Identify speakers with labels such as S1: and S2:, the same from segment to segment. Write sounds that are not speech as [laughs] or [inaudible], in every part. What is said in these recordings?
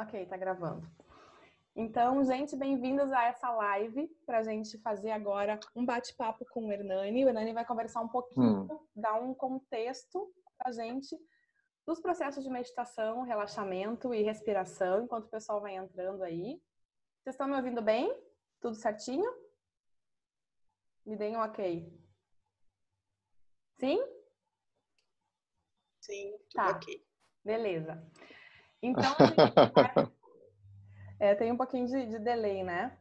S1: Ok, tá gravando. Então, gente, bem-vindos a essa live para a gente fazer agora um bate-papo com o Hernani. O Hernani vai conversar um pouquinho, hum. dar um contexto para a gente dos processos de meditação, relaxamento e respiração, enquanto o pessoal vai entrando aí. Vocês estão me ouvindo bem? Tudo certinho? Me deem um ok. Sim?
S2: Sim, tudo tá. ok.
S1: Beleza. Então, [laughs] é, tem um pouquinho de, de delay, né?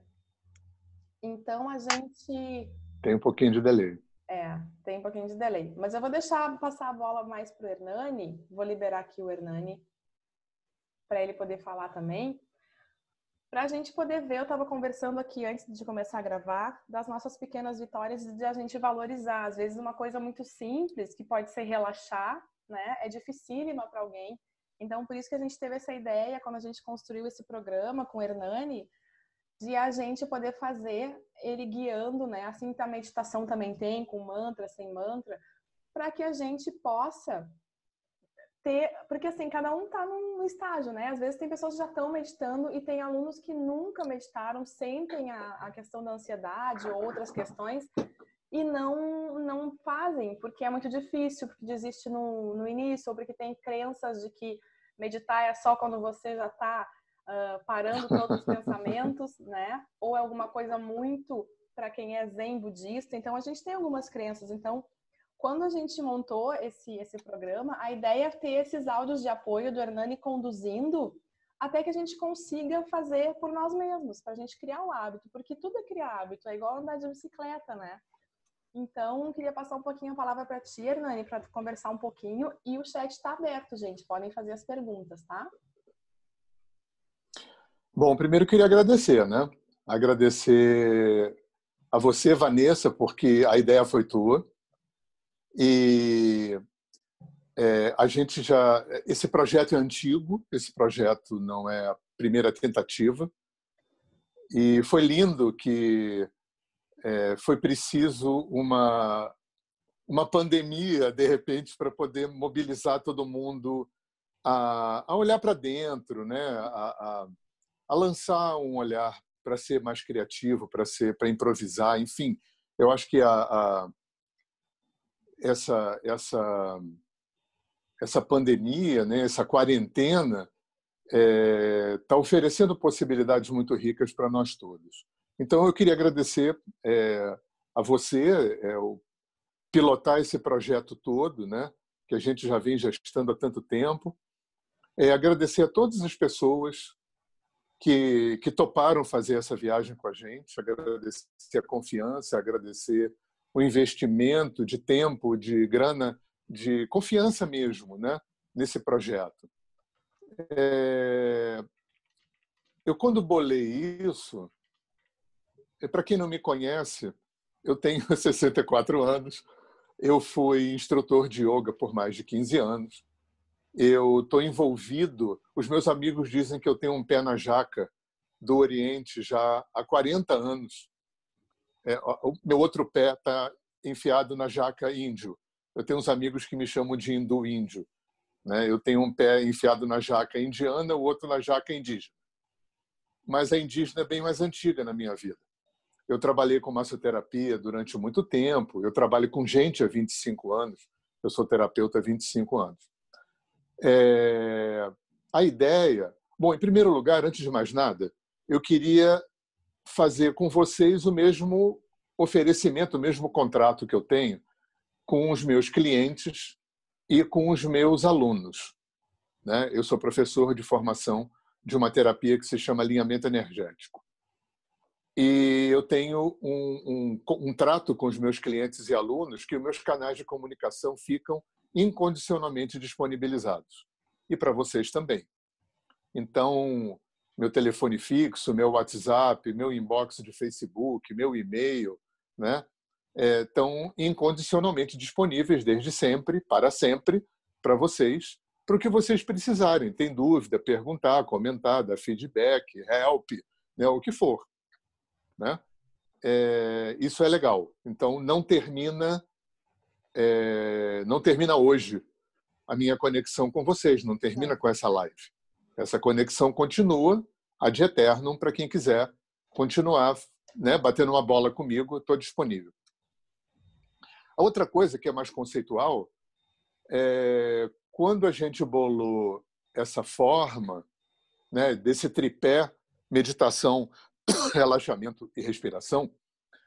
S1: Então, a gente.
S3: Tem um pouquinho de delay.
S1: É, tem um pouquinho de delay. Mas eu vou deixar passar a bola mais para o Hernani. Vou liberar aqui o Hernani para ele poder falar também. Para a gente poder ver, eu estava conversando aqui antes de começar a gravar, das nossas pequenas vitórias e de a gente valorizar. Às vezes, uma coisa muito simples, que pode ser relaxar, né? É dificílima para alguém. Então, por isso que a gente teve essa ideia, quando a gente construiu esse programa com o Hernani, de a gente poder fazer ele guiando, né? Assim que a meditação também tem, com mantra, sem mantra, para que a gente possa ter, porque assim, cada um está num estágio, né? Às vezes tem pessoas que já estão meditando e tem alunos que nunca meditaram, sentem a, a questão da ansiedade ou outras questões e não não fazem porque é muito difícil, porque desiste no, no início, ou porque tem crenças de que meditar é só quando você já está uh, parando todos os [laughs] pensamentos, né? Ou é alguma coisa muito para quem é zen budista. Então a gente tem algumas crenças. Então, quando a gente montou esse esse programa, a ideia é ter esses áudios de apoio do Hernani conduzindo até que a gente consiga fazer por nós mesmos, para a gente criar o hábito, porque tudo é criar hábito, é igual andar de bicicleta, né? Então, queria passar um pouquinho a palavra para ti, Hernani, para conversar um pouquinho. E o chat está aberto, gente. Podem fazer as perguntas, tá?
S3: Bom, primeiro queria agradecer, né? Agradecer a você, Vanessa, porque a ideia foi tua. E é, a gente já. Esse projeto é antigo, esse projeto não é a primeira tentativa. E foi lindo que é, foi preciso uma uma pandemia de repente para poder mobilizar todo mundo a, a olhar para dentro, né? A, a, a, lançar um olhar para ser mais criativo, para ser para improvisar, enfim, eu acho que a, essa essa essa pandemia, né? Essa quarentena está é, tá oferecendo possibilidades muito ricas para nós todos. Então, eu queria agradecer é, a você, é, o, pilotar esse projeto todo, né, que a gente já vem gestando há tanto tempo. É, agradecer a todas as pessoas que, que toparam fazer essa viagem com a gente, agradecer a confiança, agradecer o investimento de tempo, de grana, de confiança mesmo né, nesse projeto. É... Eu, quando bolei isso, para quem não me conhece, eu tenho [laughs] 64 anos, eu fui instrutor de yoga por mais de 15 anos. Eu estou envolvido, os meus amigos dizem que eu tenho um pé na jaca do Oriente já há 40 anos. É, o meu outro pé está enfiado na jaca índio. Eu tenho uns amigos que me chamam de hindu-índio. Né? Eu tenho um pé enfiado na jaca indiana, o outro na jaca indígena. Mas a indígena é bem mais antiga na minha vida. Eu trabalhei com massoterapia durante muito tempo. Eu trabalho com gente há 25 anos. Eu sou terapeuta há 25 anos. É... A ideia. Bom, em primeiro lugar, antes de mais nada, eu queria fazer com vocês o mesmo oferecimento, o mesmo contrato que eu tenho com os meus clientes e com os meus alunos. Né? Eu sou professor de formação de uma terapia que se chama alinhamento energético. E eu tenho um, um, um, trato com os meus clientes e alunos que os meus canais de comunicação ficam incondicionalmente disponibilizados. E para vocês também. Então, meu telefone fixo, meu WhatsApp, meu inbox de Facebook, meu e-mail, né, é, estão incondicionalmente disponíveis desde sempre, para sempre, para vocês, para o que vocês precisarem. Tem dúvida, perguntar, comentar, dar feedback, help, né, o que for né? É, isso é legal. Então não termina é, não termina hoje a minha conexão com vocês, não termina com essa live. Essa conexão continua ad eternum para quem quiser continuar né, batendo uma bola comigo, estou disponível. A outra coisa que é mais conceitual é quando a gente bolou essa forma né, desse tripé meditação, [coughs] relaxamento e respiração,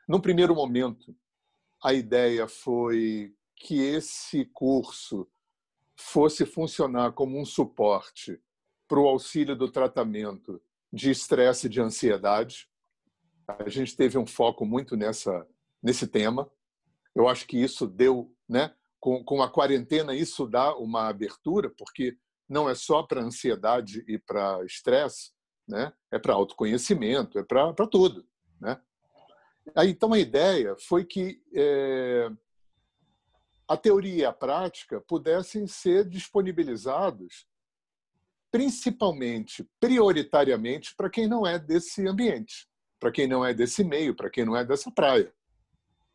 S3: no primeiro momento a ideia foi que esse curso fosse funcionar como um suporte para o auxílio do tratamento de estresse e de ansiedade. A gente teve um foco muito nessa nesse tema. Eu acho que isso deu, né? Com, com a quarentena isso dá uma abertura, porque não é só para ansiedade e para estresse, né? É para autoconhecimento, é para tudo, né? Aí, então a ideia foi que é, a teoria e a prática pudessem ser disponibilizados principalmente, prioritariamente, para quem não é desse ambiente, para quem não é desse meio, para quem não é dessa praia.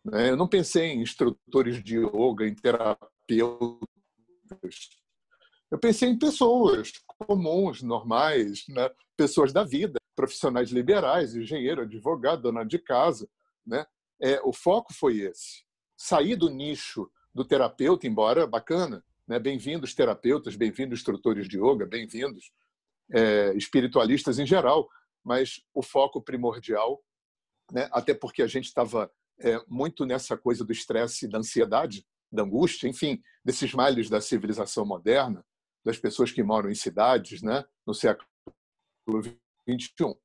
S3: Né? Eu não pensei em instrutores de yoga, em terapeutas. Eu pensei em pessoas comuns, normais, né? pessoas da vida, profissionais liberais, engenheiro, advogado, dona de casa. Né? É, o foco foi esse. Sair do nicho do terapeuta, embora bacana, né? bem-vindos terapeutas, bem-vindos instrutores de yoga, bem-vindos é, espiritualistas em geral, mas o foco primordial, né? até porque a gente estava é, muito nessa coisa do estresse, da ansiedade, da angústia, enfim, desses males da civilização moderna, das pessoas que moram em cidades, né? no século XXI.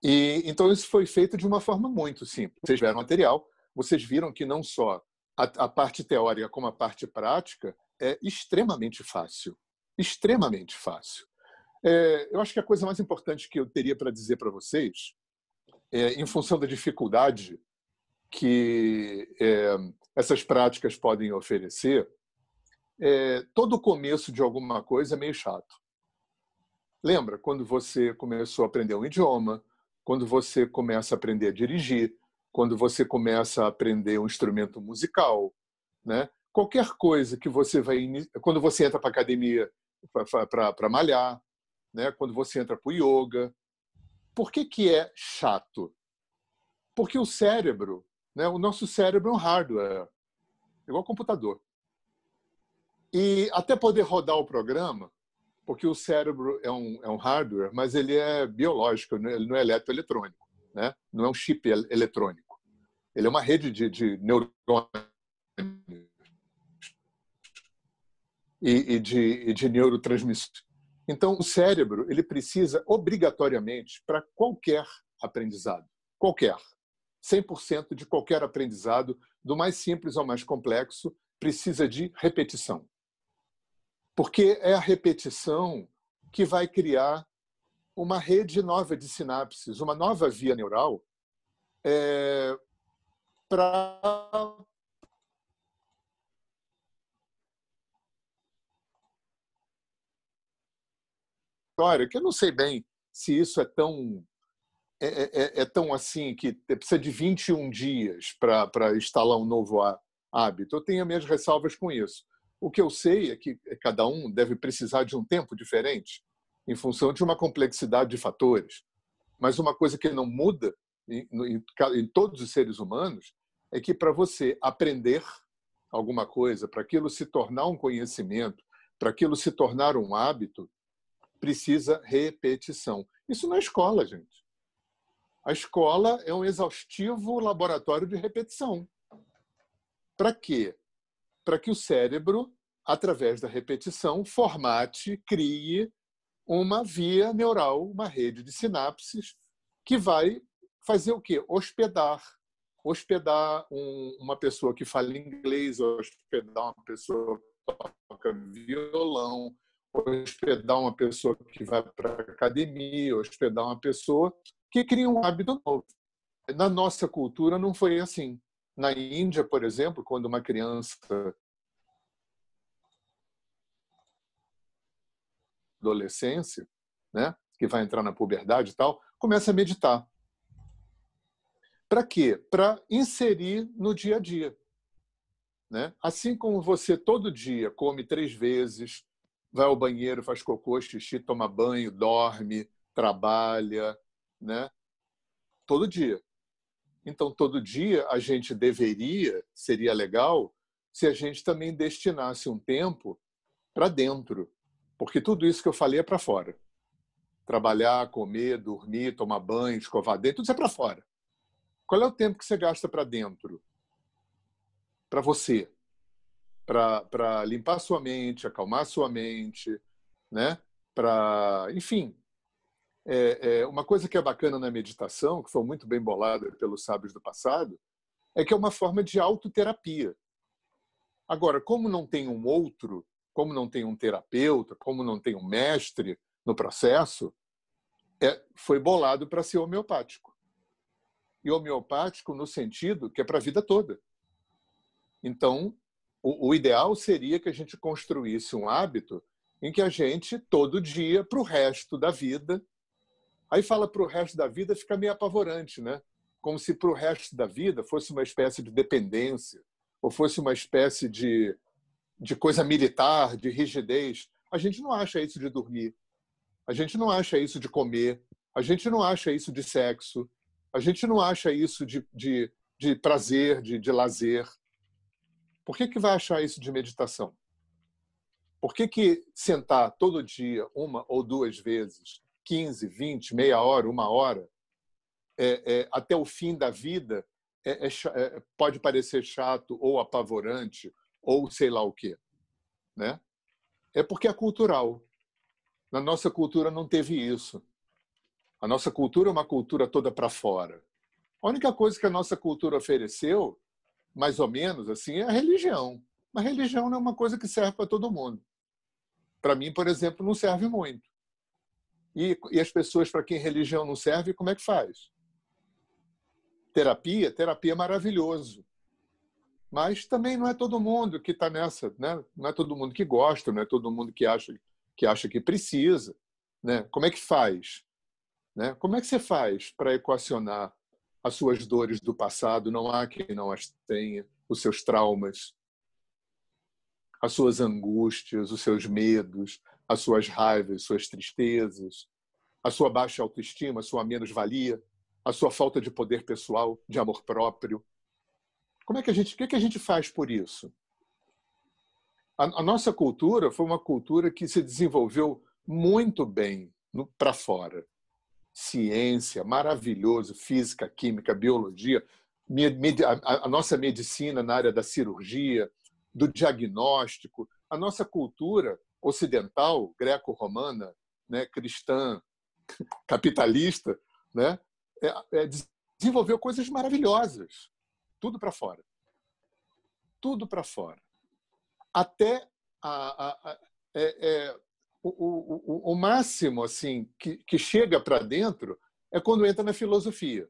S3: E então isso foi feito de uma forma muito simples. Vocês tiveram material, vocês viram que não só a, a parte teórica como a parte prática é extremamente fácil, extremamente fácil. É, eu acho que a coisa mais importante que eu teria para dizer para vocês, é, em função da dificuldade que é, essas práticas podem oferecer, é, todo começo de alguma coisa é meio chato. Lembra quando você começou a aprender um idioma, quando você começa a aprender a dirigir, quando você começa a aprender um instrumento musical, né? Qualquer coisa que você vai quando você entra para academia para malhar, né? Quando você entra para o yoga, por que que é chato? Porque o cérebro, né? O nosso cérebro é um hardware, igual computador. E até poder rodar o programa, porque o cérebro é um, é um hardware, mas ele é biológico, ele não é eletroeletrônico, né? não é um chip eletrônico. Ele é uma rede de, de neurônios e, e, de, e de neurotransmissores. Então, o cérebro ele precisa obrigatoriamente para qualquer aprendizado, qualquer, 100% de qualquer aprendizado, do mais simples ao mais complexo, precisa de repetição. Porque é a repetição que vai criar uma rede nova de sinapses, uma nova via neural é, para que eu não sei bem se isso é tão é, é, é, é tão assim que precisa de 21 dias para instalar um novo hábito. Eu tenho minhas ressalvas com isso. O que eu sei é que cada um deve precisar de um tempo diferente em função de uma complexidade de fatores. Mas uma coisa que não muda em, em, em todos os seres humanos é que para você aprender alguma coisa, para aquilo se tornar um conhecimento, para aquilo se tornar um hábito, precisa repetição. Isso na escola, gente. A escola é um exaustivo laboratório de repetição. Para quê? para que o cérebro, através da repetição, formate, crie uma via neural, uma rede de sinapses que vai fazer o quê? Hospedar. Hospedar um, uma pessoa que fala inglês, hospedar uma pessoa que toca violão, hospedar uma pessoa que vai para a academia, hospedar uma pessoa que cria um hábito novo. Na nossa cultura não foi assim. Na Índia, por exemplo, quando uma criança adolescência, né, que vai entrar na puberdade e tal, começa a meditar. Para quê? Para inserir no dia a dia. Né? Assim como você todo dia come três vezes, vai ao banheiro, faz cocô, xixi, toma banho, dorme, trabalha, né? todo dia. Então, todo dia a gente deveria, seria legal, se a gente também destinasse um tempo para dentro. Porque tudo isso que eu falei é para fora. Trabalhar, comer, dormir, tomar banho, escovar dentro, tudo isso é para fora. Qual é o tempo que você gasta para dentro? Para você. Para limpar sua mente, acalmar sua mente, né? Para, enfim, é, é, uma coisa que é bacana na meditação, que foi muito bem bolada pelos sábios do passado, é que é uma forma de autoterapia. Agora, como não tem um outro, como não tem um terapeuta, como não tem um mestre no processo, é, foi bolado para ser homeopático. E homeopático no sentido que é para a vida toda. Então, o, o ideal seria que a gente construísse um hábito em que a gente, todo dia, para o resto da vida, Aí fala para o resto da vida, fica meio apavorante, né? Como se para o resto da vida fosse uma espécie de dependência, ou fosse uma espécie de, de coisa militar, de rigidez. A gente não acha isso de dormir. A gente não acha isso de comer. A gente não acha isso de sexo. A gente não acha isso de, de, de prazer, de, de lazer. Por que, que vai achar isso de meditação? Por que, que sentar todo dia, uma ou duas vezes, 15, 20, meia hora, uma hora, é, é, até o fim da vida, é, é, é, pode parecer chato ou apavorante ou sei lá o quê. Né? É porque é cultural. Na nossa cultura não teve isso. A nossa cultura é uma cultura toda para fora. A única coisa que a nossa cultura ofereceu, mais ou menos assim, é a religião. Mas religião não é uma coisa que serve para todo mundo. Para mim, por exemplo, não serve muito. E, e as pessoas para quem religião não serve, como é que faz? Terapia, terapia é maravilhoso. Mas também não é todo mundo que está nessa, né? Não é todo mundo que gosta, não é todo mundo que acha que acha que precisa, né? Como é que faz? Né? Como é que você faz para equacionar as suas dores do passado? Não há quem não as tenha, os seus traumas, as suas angústias, os seus medos, as suas raivas, suas tristezas, a sua baixa autoestima, a sua menos-valia, a sua falta de poder pessoal, de amor próprio. Como é que a gente, o que, é que a gente faz por isso? A, a nossa cultura foi uma cultura que se desenvolveu muito bem para fora. Ciência, maravilhoso, física, química, biologia, a, a nossa medicina na área da cirurgia, do diagnóstico, a nossa cultura ocidental, greco-romana, né, cristã, capitalista, né, é, é, desenvolveu coisas maravilhosas, tudo para fora, tudo para fora, até a, a, a é, é o, o, o, máximo assim que, que chega para dentro é quando entra na filosofia.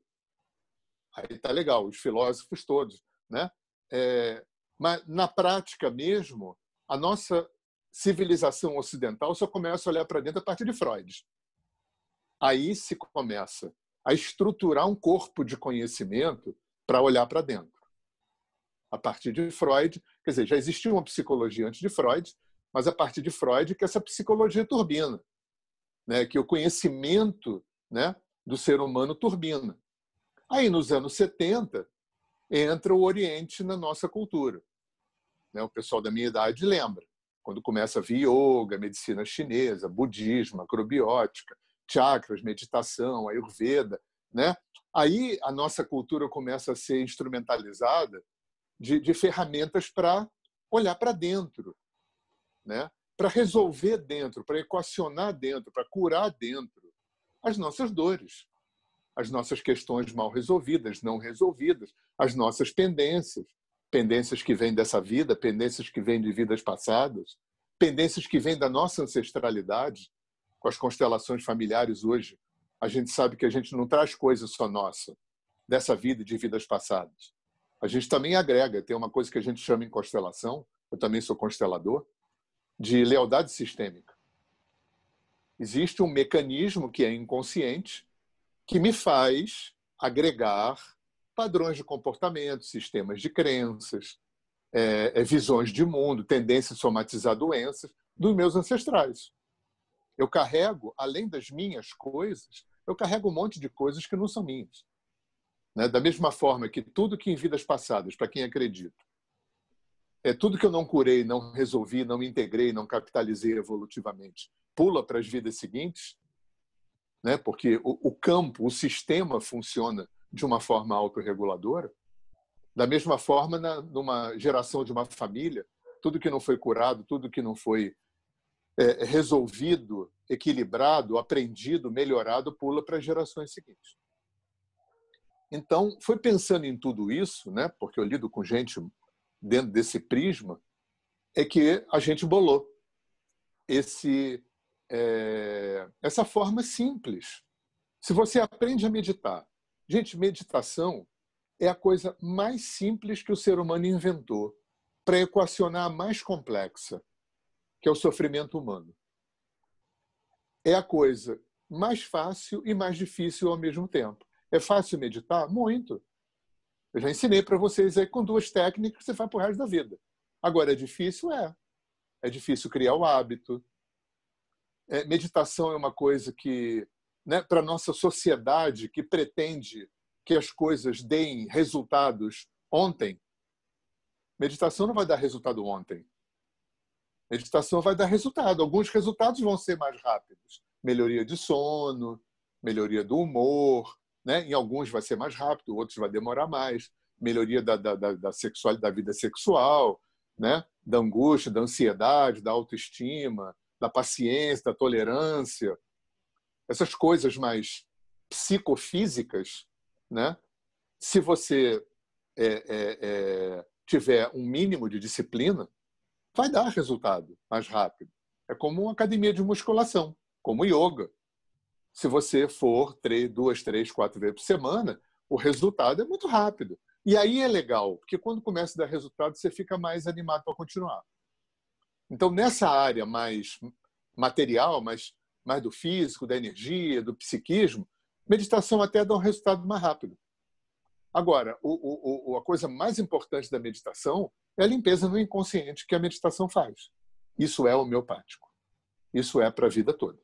S3: Aí tá legal, os filósofos todos, né? É, mas na prática mesmo, a nossa civilização ocidental só começa a olhar para dentro a partir de Freud. Aí se começa a estruturar um corpo de conhecimento para olhar para dentro. A partir de Freud, quer dizer, já existia uma psicologia antes de Freud, mas a partir de Freud que essa psicologia turbina, né, que o conhecimento, né, do ser humano turbina. Aí nos anos 70 entra o Oriente na nossa cultura. Né, o pessoal da minha idade lembra quando começa a vir yoga, medicina chinesa, budismo, acrobiótica, chakras, meditação, ayurveda, né? Aí a nossa cultura começa a ser instrumentalizada de, de ferramentas para olhar para dentro, né? Para resolver dentro, para equacionar dentro, para curar dentro as nossas dores, as nossas questões mal resolvidas, não resolvidas, as nossas pendências, pendências que vêm dessa vida, pendências que vêm de vidas passadas, pendências que vêm da nossa ancestralidade, com as constelações familiares hoje. A gente sabe que a gente não traz coisa só nossa, dessa vida e de vidas passadas. A gente também agrega, tem uma coisa que a gente chama em constelação, eu também sou constelador, de lealdade sistêmica. Existe um mecanismo que é inconsciente que me faz agregar padrões de comportamento, sistemas de crenças, é, é, visões de mundo, tendência a somatizar doenças dos meus ancestrais. Eu carrego, além das minhas coisas, eu carrego um monte de coisas que não são minhas. Né? Da mesma forma que tudo que em vidas passadas, para quem acredita, é tudo que eu não curei, não resolvi, não integrei, não capitalizei evolutivamente, pula para as vidas seguintes, né? porque o, o campo, o sistema funciona de uma forma autorreguladora. Da mesma forma, na, numa geração de uma família, tudo que não foi curado, tudo que não foi é, resolvido, equilibrado, aprendido, melhorado, pula para as gerações seguintes. Então, foi pensando em tudo isso, né, porque eu lido com gente dentro desse prisma, é que a gente bolou esse, é, essa forma simples. Se você aprende a meditar, gente, meditação é a coisa mais simples que o ser humano inventou para equacionar a mais complexa, que é o sofrimento humano. É a coisa mais fácil e mais difícil ao mesmo tempo. É fácil meditar? Muito. Eu já ensinei para vocês aí com duas técnicas você faz o resto da vida. Agora, é difícil? É. É difícil criar o hábito. É, meditação é uma coisa que, né, para a nossa sociedade que pretende que as coisas deem resultados ontem, meditação não vai dar resultado ontem. Meditação vai dar resultado. Alguns resultados vão ser mais rápidos. Melhoria de sono, melhoria do humor, né? Em alguns vai ser mais rápido, outros vai demorar mais. Melhoria da, da, da, da da vida sexual, né? Da angústia, da ansiedade, da autoestima, da paciência, da tolerância. Essas coisas mais psicofísicas, né? Se você é, é, é, tiver um mínimo de disciplina, vai dar resultado mais rápido. É como uma academia de musculação, como yoga. Se você for três, duas, três, quatro vezes por semana, o resultado é muito rápido. E aí é legal, porque quando começa a dar resultado, você fica mais animado para continuar. Então, nessa área mais material, mais, mais do físico, da energia, do psiquismo, meditação até dá um resultado mais rápido. Agora, o, o, a coisa mais importante da meditação é a limpeza no inconsciente que a meditação faz. Isso é homeopático. Isso é para a vida toda.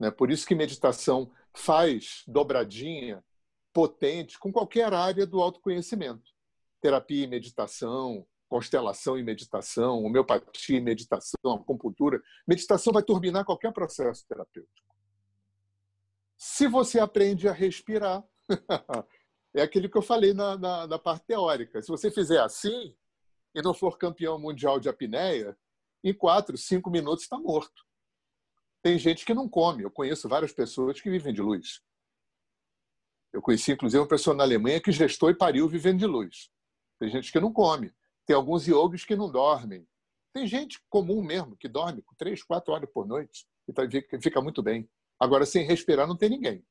S3: Né? Por isso que meditação faz dobradinha potente com qualquer área do autoconhecimento. Terapia e meditação, constelação e meditação, homeopatia e meditação, acupuntura. Meditação vai turbinar qualquer processo terapêutico. Se você aprende a respirar, [laughs] é aquilo que eu falei na, na, na, parte teórica. Se você fizer assim e não for campeão mundial de apneia, em quatro, cinco minutos está morto. Tem gente que não come. Eu conheço várias pessoas que vivem de luz. Eu conheci, inclusive, uma pessoa na Alemanha que gestou e pariu vivendo de luz. Tem gente que não come. Tem alguns yogis que não dormem. Tem gente comum mesmo que dorme três, quatro horas por noite e tá, fica muito bem. Agora, sem respirar, não tem ninguém.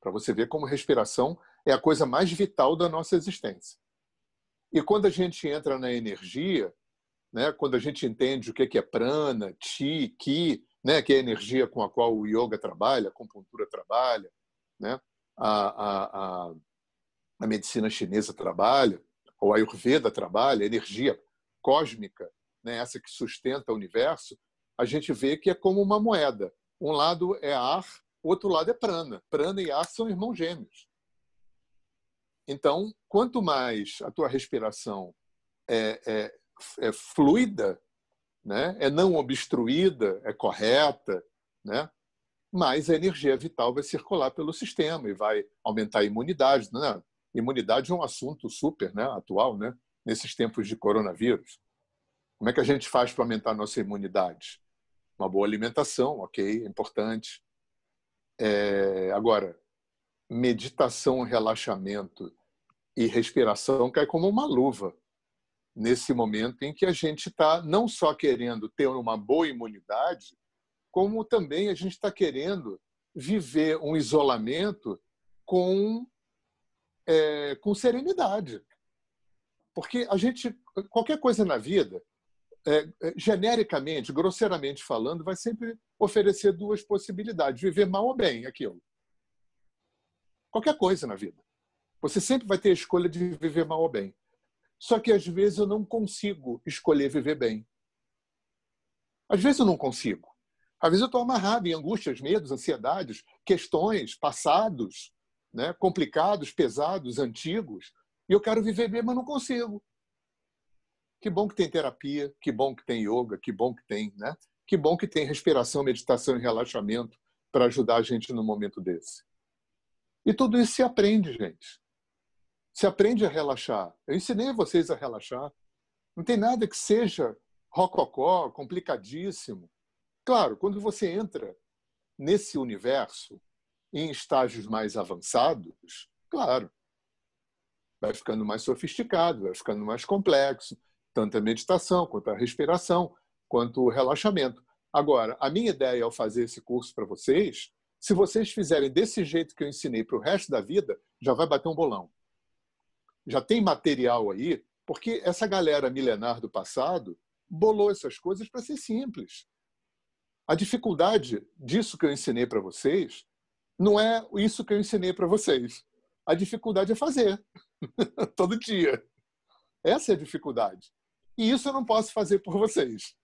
S3: Para você ver como respiração é a coisa mais vital da nossa existência. E quando a gente entra na energia, né, quando a gente entende o que é prana, chi, ki, né, que é a energia com a qual o yoga trabalha, a acupuntura trabalha, né, a, a, a, a medicina chinesa trabalha, ou a Ayurveda trabalha, energia cósmica, né, essa que sustenta o universo, a gente vê que é como uma moeda. Um lado é ar, o outro lado é prana. Prana e ar são irmãos gêmeos. Então, quanto mais a tua respiração é, é, é fluida, né? é não obstruída, é correta, né? mais a energia vital vai circular pelo sistema e vai aumentar a imunidade. Né? Imunidade é um assunto super né? atual né? nesses tempos de coronavírus. Como é que a gente faz para aumentar a nossa imunidade? Uma boa alimentação, ok, é importante. É, agora, meditação, relaxamento e respiração cai como uma luva nesse momento em que a gente está não só querendo ter uma boa imunidade, como também a gente está querendo viver um isolamento com, é, com serenidade. Porque a gente, qualquer coisa na vida, é, é, genericamente, grosseiramente falando, vai sempre oferecer duas possibilidades: viver mal ou bem, aquilo. Qualquer coisa na vida. Você sempre vai ter a escolha de viver mal ou bem. Só que às vezes eu não consigo escolher viver bem. Às vezes eu não consigo. Às vezes eu estou amarrado em angústias, medos, ansiedades, questões, passados, né, complicados, pesados, antigos, e eu quero viver bem, mas não consigo. Que bom que tem terapia, que bom que tem yoga, que bom que tem, né? Que bom que tem respiração, meditação e relaxamento para ajudar a gente no momento desse. E tudo isso se aprende, gente. Se aprende a relaxar. Eu ensinei vocês a relaxar. Não tem nada que seja rococó, complicadíssimo. Claro, quando você entra nesse universo em estágios mais avançados, claro, vai ficando mais sofisticado, vai ficando mais complexo, tanto a meditação quanto a respiração, quanto o relaxamento. Agora, a minha ideia ao fazer esse curso para vocês, se vocês fizerem desse jeito que eu ensinei para o resto da vida, já vai bater um bolão. Já tem material aí, porque essa galera milenar do passado bolou essas coisas para ser simples. A dificuldade disso que eu ensinei para vocês não é isso que eu ensinei para vocês. A dificuldade é fazer [laughs] todo dia. Essa é a dificuldade. E isso eu não posso fazer por vocês.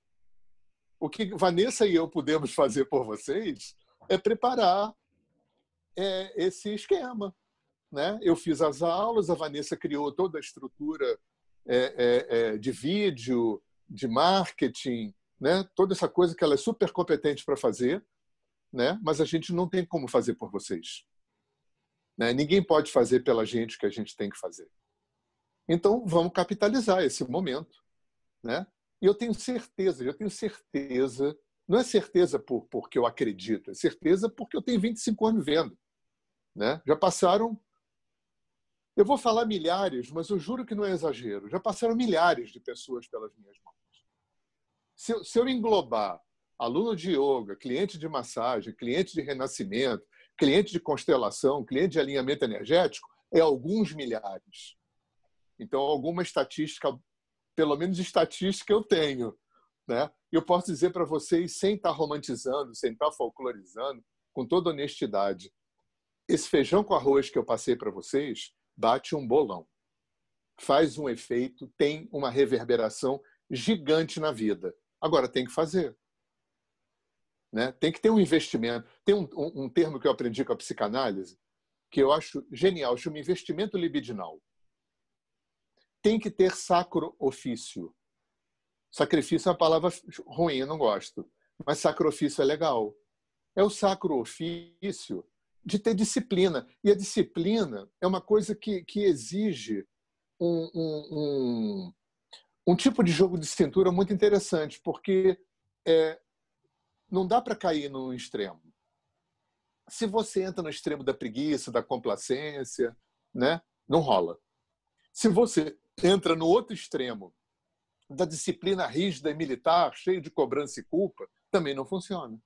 S3: O que Vanessa e eu podemos fazer por vocês é preparar é, esse esquema. Né? Eu fiz as aulas, a Vanessa criou toda a estrutura é, é, é de vídeo, de marketing, né? toda essa coisa que ela é super competente para fazer, né? mas a gente não tem como fazer por vocês. Né? Ninguém pode fazer pela gente o que a gente tem que fazer. Então, vamos capitalizar esse momento. Né? E eu tenho certeza, eu tenho certeza, não é certeza por, porque eu acredito, é certeza porque eu tenho 25 anos vendo. Né? Já passaram, eu vou falar milhares, mas eu juro que não é exagero, já passaram milhares de pessoas pelas minhas mãos. Se eu, se eu englobar aluno de yoga, cliente de massagem, cliente de renascimento, cliente de constelação, cliente de alinhamento energético, é alguns milhares. Então, alguma estatística, pelo menos estatística, eu tenho. Né? Eu posso dizer para vocês, sem estar romantizando, sem estar folclorizando, com toda honestidade, esse feijão com arroz que eu passei para vocês bate um bolão. Faz um efeito, tem uma reverberação gigante na vida. Agora, tem que fazer. Né? Tem que ter um investimento. Tem um, um, um termo que eu aprendi com a psicanálise que eu acho genial, chama investimento libidinal. Tem que ter sacro ofício. Sacrifício é uma palavra ruim, eu não gosto. Mas sacrifício é legal. É o sacro ofício de ter disciplina. E a disciplina é uma coisa que, que exige um, um, um, um tipo de jogo de cintura muito interessante, porque é, não dá para cair no extremo. Se você entra no extremo da preguiça, da complacência, né, não rola. Se você entra no outro extremo da disciplina rígida e militar, cheio de cobrança e culpa, também não funciona.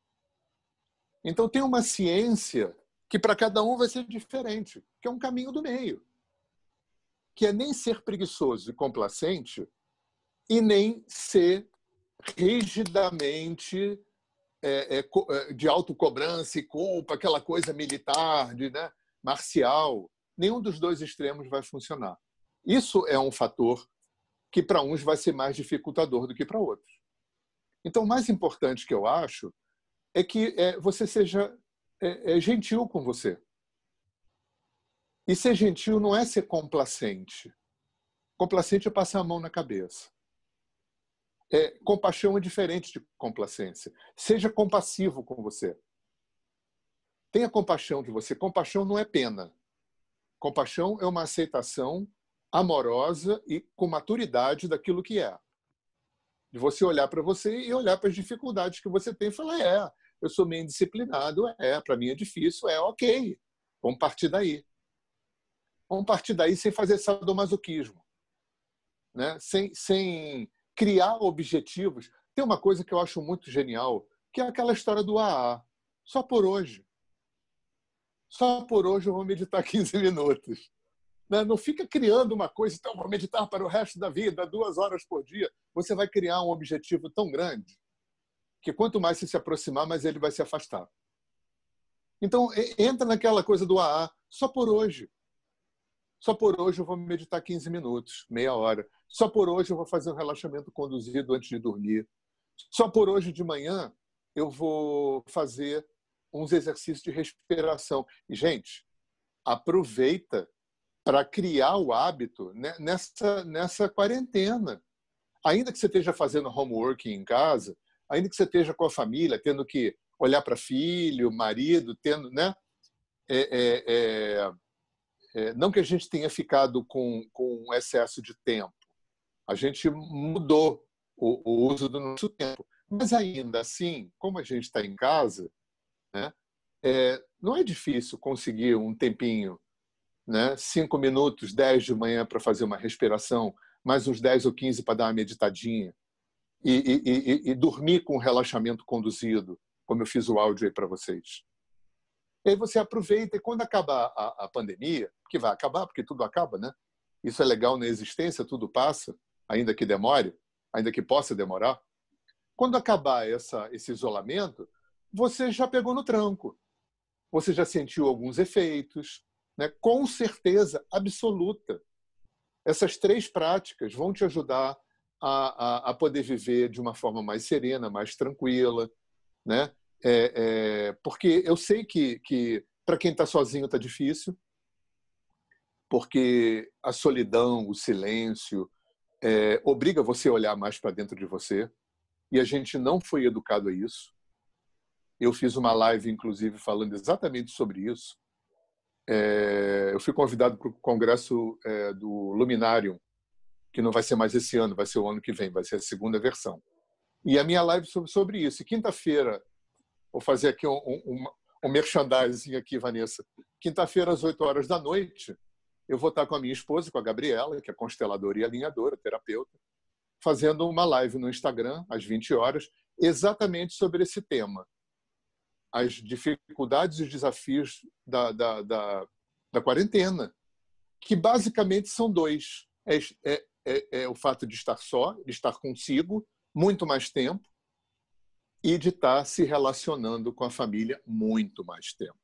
S3: Então tem uma ciência que para cada um vai ser diferente, que é um caminho do meio, que é nem ser preguiçoso e complacente e nem ser rigidamente é, é, é, de autocobrança e culpa, aquela coisa militar, de, né, marcial. Nenhum dos dois extremos vai funcionar. Isso é um fator que para uns vai ser mais dificultador do que para outros. Então, o mais importante que eu acho é que é, você seja é, é gentil com você. E ser gentil não é ser complacente. Complacente é passar a mão na cabeça. É, compaixão é diferente de complacência. Seja compassivo com você. Tenha compaixão de você. Compaixão não é pena. Compaixão é uma aceitação amorosa e com maturidade daquilo que é. De você olhar para você e olhar para as dificuldades que você tem e falar: é, eu sou meio indisciplinado, é, para mim é difícil, é ok. Vamos partir daí. Vamos partir daí sem fazer sadomasoquismo. Né? Sem, sem criar objetivos. Tem uma coisa que eu acho muito genial, que é aquela história do AA. Só por hoje. Só por hoje eu vou meditar [laughs] 15 minutos. Né? Não fica criando uma coisa, então vou meditar para o resto da vida, duas horas por dia. Você vai criar um objetivo tão grande que quanto mais você se aproximar, mais ele vai se afastar. Então, entra naquela coisa do AA, só por hoje. Só por hoje eu vou meditar 15 minutos, meia hora. Só por hoje eu vou fazer um relaxamento conduzido antes de dormir. Só por hoje de manhã eu vou fazer uns exercícios de respiração. E, gente, aproveita para criar o hábito nessa, nessa quarentena. Ainda que você esteja fazendo homework em casa, ainda que você esteja com a família, tendo que olhar para filho, marido, tendo, né? É, é, é, é, não que a gente tenha ficado com, com excesso de tempo, a gente mudou o, o uso do nosso tempo. Mas ainda assim, como a gente está em casa, né, é, não é difícil conseguir um tempinho, né, cinco minutos, dez de manhã para fazer uma respiração, mais uns dez ou quinze para dar uma meditadinha e, e, e, e dormir com um relaxamento conduzido, como eu fiz o áudio aí para vocês. E aí você aproveita e quando acabar a, a, pandemia, que vai acabar, porque tudo acaba, né? Isso é legal na existência, tudo passa, ainda que demore, ainda que possa demorar. Quando acabar essa, esse isolamento, você já pegou no tranco. Você já sentiu alguns efeitos, né? com certeza absoluta. Essas três práticas vão te ajudar a, a, a poder viver de uma forma mais serena, mais tranquila, né? É, é, porque eu sei que, que para quem está sozinho está difícil, porque a solidão, o silêncio, é, obriga você a olhar mais para dentro de você. E a gente não foi educado a isso. Eu fiz uma live, inclusive, falando exatamente sobre isso. É, eu fui convidado para o congresso é, do Luminarium, que não vai ser mais esse ano, vai ser o ano que vem, vai ser a segunda versão. E a minha live sobre, sobre isso. Quinta-feira, vou fazer aqui um, um, um merchandising aqui, Vanessa. Quinta-feira, às 8 horas da noite, eu vou estar com a minha esposa, com a Gabriela, que é consteladora e alinhadora, terapeuta, fazendo uma live no Instagram, às 20 horas, exatamente sobre esse tema. As dificuldades e os desafios da, da, da, da quarentena, que basicamente são dois. É, é, é, é o fato de estar só, de estar consigo muito mais tempo, e de estar se relacionando com a família muito mais tempo.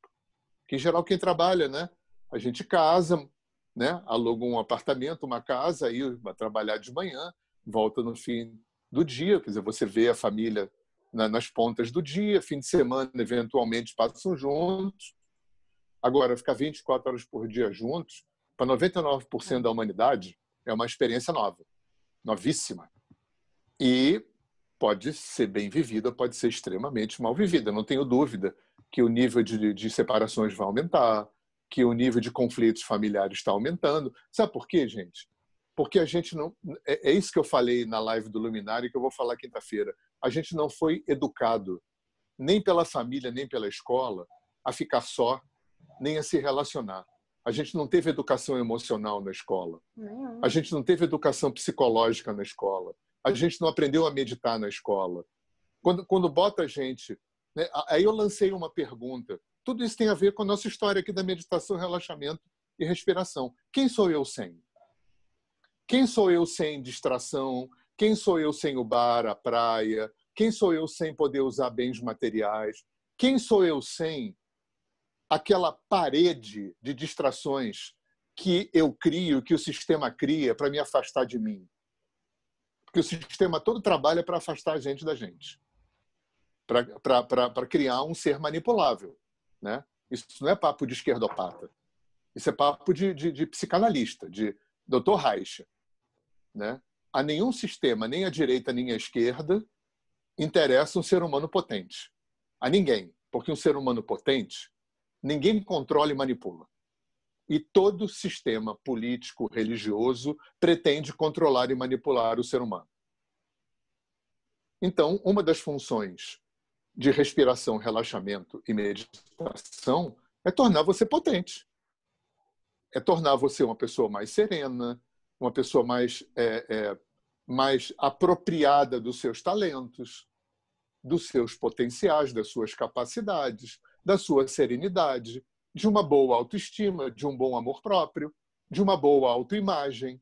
S3: Que, em geral, quem trabalha, né? A gente casa, né? aluga um apartamento, uma casa, aí vai trabalhar de manhã, volta no fim do dia, quer dizer, você vê a família nas pontas do dia, fim de semana, eventualmente, passam juntos. Agora, ficar 24 horas por dia juntos, para 99% da humanidade, é uma experiência nova, novíssima. E pode ser bem vivida, pode ser extremamente mal vivida. Não tenho dúvida que o nível de, de separações vai aumentar, que o nível de conflitos familiares está aumentando. Sabe por quê, gente? Porque a gente não. É, é isso que eu falei na live do Luminário que eu vou falar quinta-feira. A gente não foi educado, nem pela família, nem pela escola, a ficar só, nem a se relacionar. A gente não teve educação emocional na escola. A gente não teve educação psicológica na escola. A gente não aprendeu a meditar na escola. Quando, quando bota a gente. Né, aí eu lancei uma pergunta. Tudo isso tem a ver com a nossa história aqui da meditação, relaxamento e respiração. Quem sou eu sem? Quem sou eu sem distração? Quem sou eu sem o bar, a praia? Quem sou eu sem poder usar bens materiais? Quem sou eu sem aquela parede de distrações que eu crio, que o sistema cria para me afastar de mim? Porque o sistema todo trabalha para afastar a gente da gente, para criar um ser manipulável. Né? Isso não é papo de esquerdopata. Isso é papo de, de, de psicanalista, de Dr. Reich. Né? A nenhum sistema, nem a direita nem a esquerda, interessa um ser humano potente. A ninguém. Porque um ser humano potente, ninguém controla e manipula. E todo sistema político, religioso, pretende controlar e manipular o ser humano. Então, uma das funções de respiração, relaxamento e meditação é tornar você potente. É tornar você uma pessoa mais serena, uma pessoa mais, é, é, mais apropriada dos seus talentos, dos seus potenciais, das suas capacidades, da sua serenidade, de uma boa autoestima, de um bom amor próprio, de uma boa autoimagem.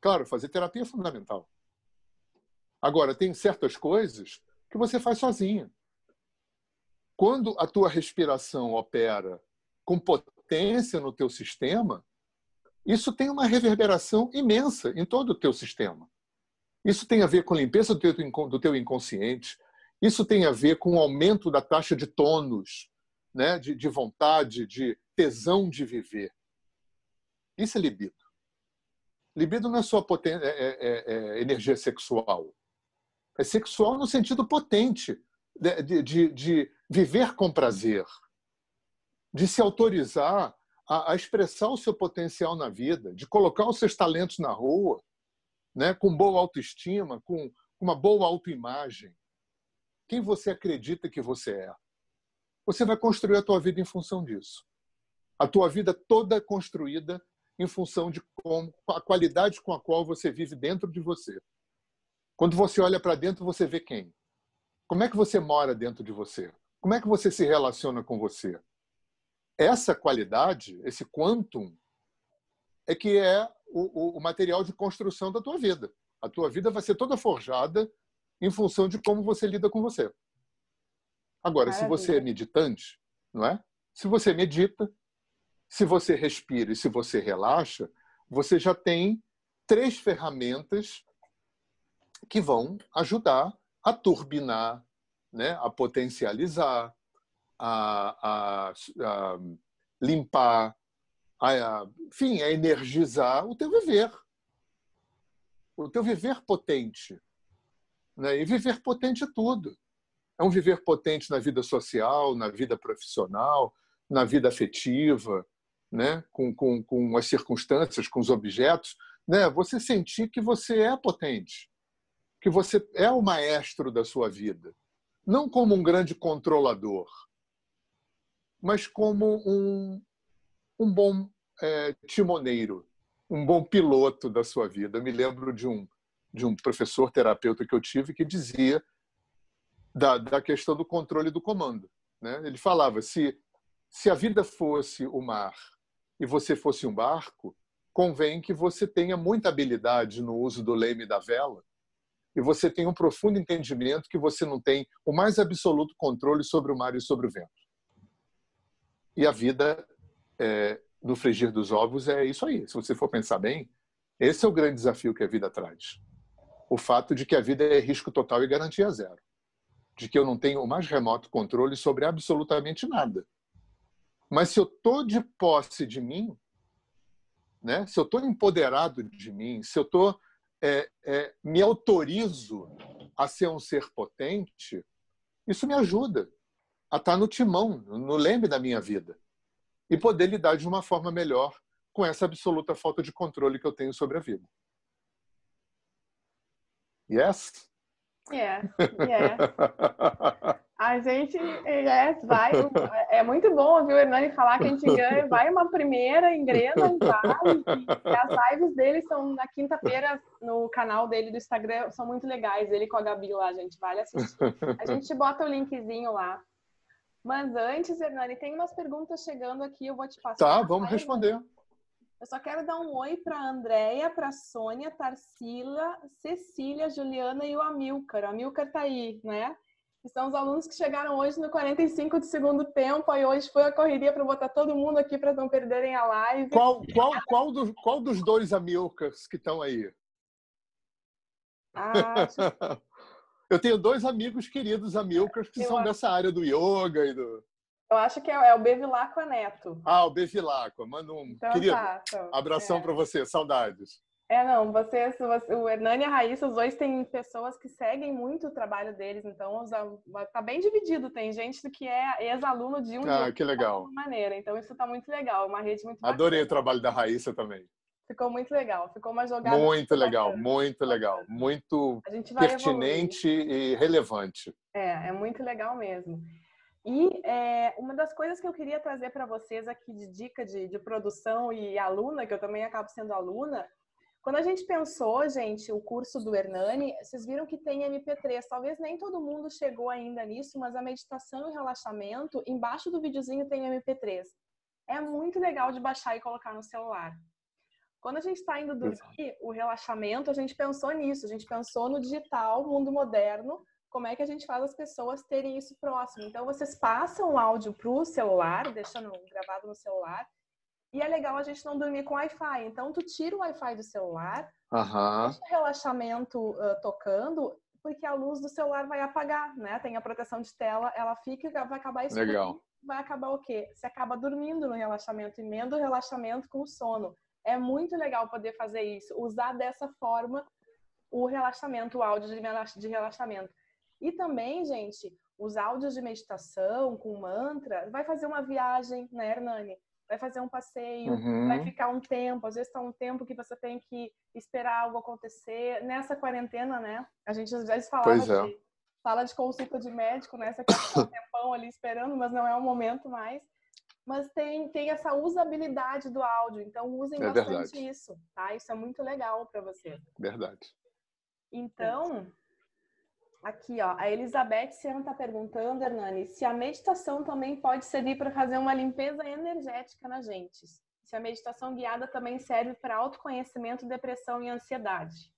S3: Claro, fazer terapia é fundamental. Agora, tem certas coisas que você faz sozinha. Quando a tua respiração opera com potência, no teu sistema, isso tem uma reverberação imensa em todo o teu sistema. Isso tem a ver com a limpeza do teu, do teu inconsciente, isso tem a ver com o aumento da taxa de tônus, né? de, de vontade, de tesão de viver. Isso é libido. Libido não é só é, é, é, é, energia sexual. É sexual no sentido potente de, de, de viver com prazer, de se autorizar a, a, expressar o seu potencial na vida, de colocar os seus talentos na rua, né, com boa autoestima, com uma boa autoimagem. Quem você acredita que você é? Você vai construir a tua vida em função disso. A tua vida toda é construída em função de como, a qualidade com a qual você vive dentro de você. Quando você olha para dentro, você vê quem? Como é que você mora dentro de você? Como é que você se relaciona com você? Essa qualidade, esse quantum, é que é o, o, material de construção da tua vida. A tua vida vai ser toda forjada em função de como você lida com você. Agora, Maravilha. se você é meditante, não é? Se você medita, se você respira e se você relaxa, você já tem três ferramentas que vão ajudar a turbinar, né? a potencializar, a, a, a limpar, a, enfim, a energizar o teu viver. O teu viver potente. Né? E viver potente é tudo. É um viver potente na vida social, na vida profissional, na vida afetiva, né, com, com, com as circunstâncias, com os objetos, né, você sentir que você é potente, que você é o maestro da sua vida. Não como um grande controlador, mas como um, um bom é, timoneiro, um bom piloto da sua vida. Eu me lembro de um, de um professor terapeuta que eu tive que dizia da, da questão do controle do comando. Né? Ele falava: se, se a vida fosse o mar e você fosse um barco, convém que você tenha muita habilidade no uso do leme da vela e você tenha um profundo entendimento que você não tem o mais absoluto controle sobre o mar e sobre o vento. E a vida, é, no frigir dos ovos, é isso aí. Se você for pensar bem, esse é o grande desafio que a vida traz. O fato de que a vida é risco total e garantia zero. De que eu não tenho o mais remoto controle sobre absolutamente nada. Mas se eu estou de posse de mim, né? se eu estou empoderado de mim, se eu estou é, é, me autorizo a ser um ser potente, isso me ajuda a estar tá no timão, no leme da minha vida e poder lidar de uma forma melhor com essa absoluta falta de controle que eu tenho sobre a vida. Yes?
S1: Yeah, yeah. A gente é, vai. É muito bom ouvir o Hernani falar que a gente ganha, vai uma primeira, engrena, as lives dele são na quinta-feira no canal dele do Instagram, são muito legais. Ele com a Gabi lá, gente, vale assistir. A gente bota o linkzinho lá. Mas antes, Hernani, tem umas perguntas chegando aqui, eu vou te passar.
S3: Tá, vamos responder.
S1: Eu só quero dar um oi para Andréia, para Sônia, Tarsila, Cecília, Juliana e o Amilcar. O Amilcar tá aí, né? são os alunos que chegaram hoje no 45 de segundo tempo, aí hoje foi a correria para botar todo mundo aqui para não perderem a live.
S3: Qual, qual, qual, do, qual dos dois Amilcars que estão aí?
S1: Ah, [laughs]
S3: Eu tenho dois amigos queridos Amilcars que Eu são acho... dessa área do yoga e do.
S1: Eu acho que é, é o Bevilacqua Neto.
S3: Ah, o Bevilacqua. Manda um então, querido tá, então, abração é. para você, saudades.
S1: É, não, vocês, o Hernani e a Raíssa, os dois têm pessoas que seguem muito o trabalho deles, então tá bem dividido. Tem gente que é ex-aluno de um
S3: ah, que legal.
S1: maneira, então isso tá muito legal, uma rede muito
S3: Adorei bacana. o trabalho da Raíssa também.
S1: Ficou muito legal, ficou uma jogada.
S3: Muito legal, bacana. muito legal, muito pertinente evoluir. e relevante.
S1: É, é muito legal mesmo. E é, uma das coisas que eu queria trazer para vocês aqui de dica de, de produção e aluna, que eu também acabo sendo aluna, quando a gente pensou, gente, o curso do Hernani, vocês viram que tem MP3. Talvez nem todo mundo chegou ainda nisso, mas a meditação e relaxamento, embaixo do videozinho tem MP3. É muito legal de baixar e colocar no celular. Quando a gente está indo dormir, o relaxamento, a gente pensou nisso. A gente pensou no digital, mundo moderno, como é que a gente faz as pessoas terem isso próximo. Então, vocês passam o áudio para o celular, deixando gravado no celular, e é legal a gente não dormir com Wi-Fi. Então, tu tira o Wi-Fi do celular,
S3: uhum.
S1: deixa o relaxamento uh, tocando, porque a luz do celular vai apagar, né? Tem a proteção de tela, ela fica e vai acabar escuro.
S3: Legal.
S1: Vai acabar o quê? Você acaba dormindo no relaxamento, emenda o relaxamento com o sono. É muito legal poder fazer isso, usar dessa forma o relaxamento, o áudio de relaxamento. E também, gente, os áudios de meditação com mantra, vai fazer uma viagem, né, Hernani? Vai fazer um passeio, uhum. vai ficar um tempo, às vezes está um tempo que você tem que esperar algo acontecer. Nessa quarentena, né? A gente às vezes fala é. de, fala de consulta de médico, né? Você fica um [coughs] tempão ali esperando, mas não é o momento mais. Mas tem, tem essa usabilidade do áudio, então usem é bastante verdade. isso, tá? Isso é muito legal para você.
S3: Verdade.
S1: Então, Aqui, ó, a Elizabeth Siano está perguntando, Hernani, se a meditação também pode servir para fazer uma limpeza energética na gente. Se a meditação guiada também serve para autoconhecimento, depressão e ansiedade.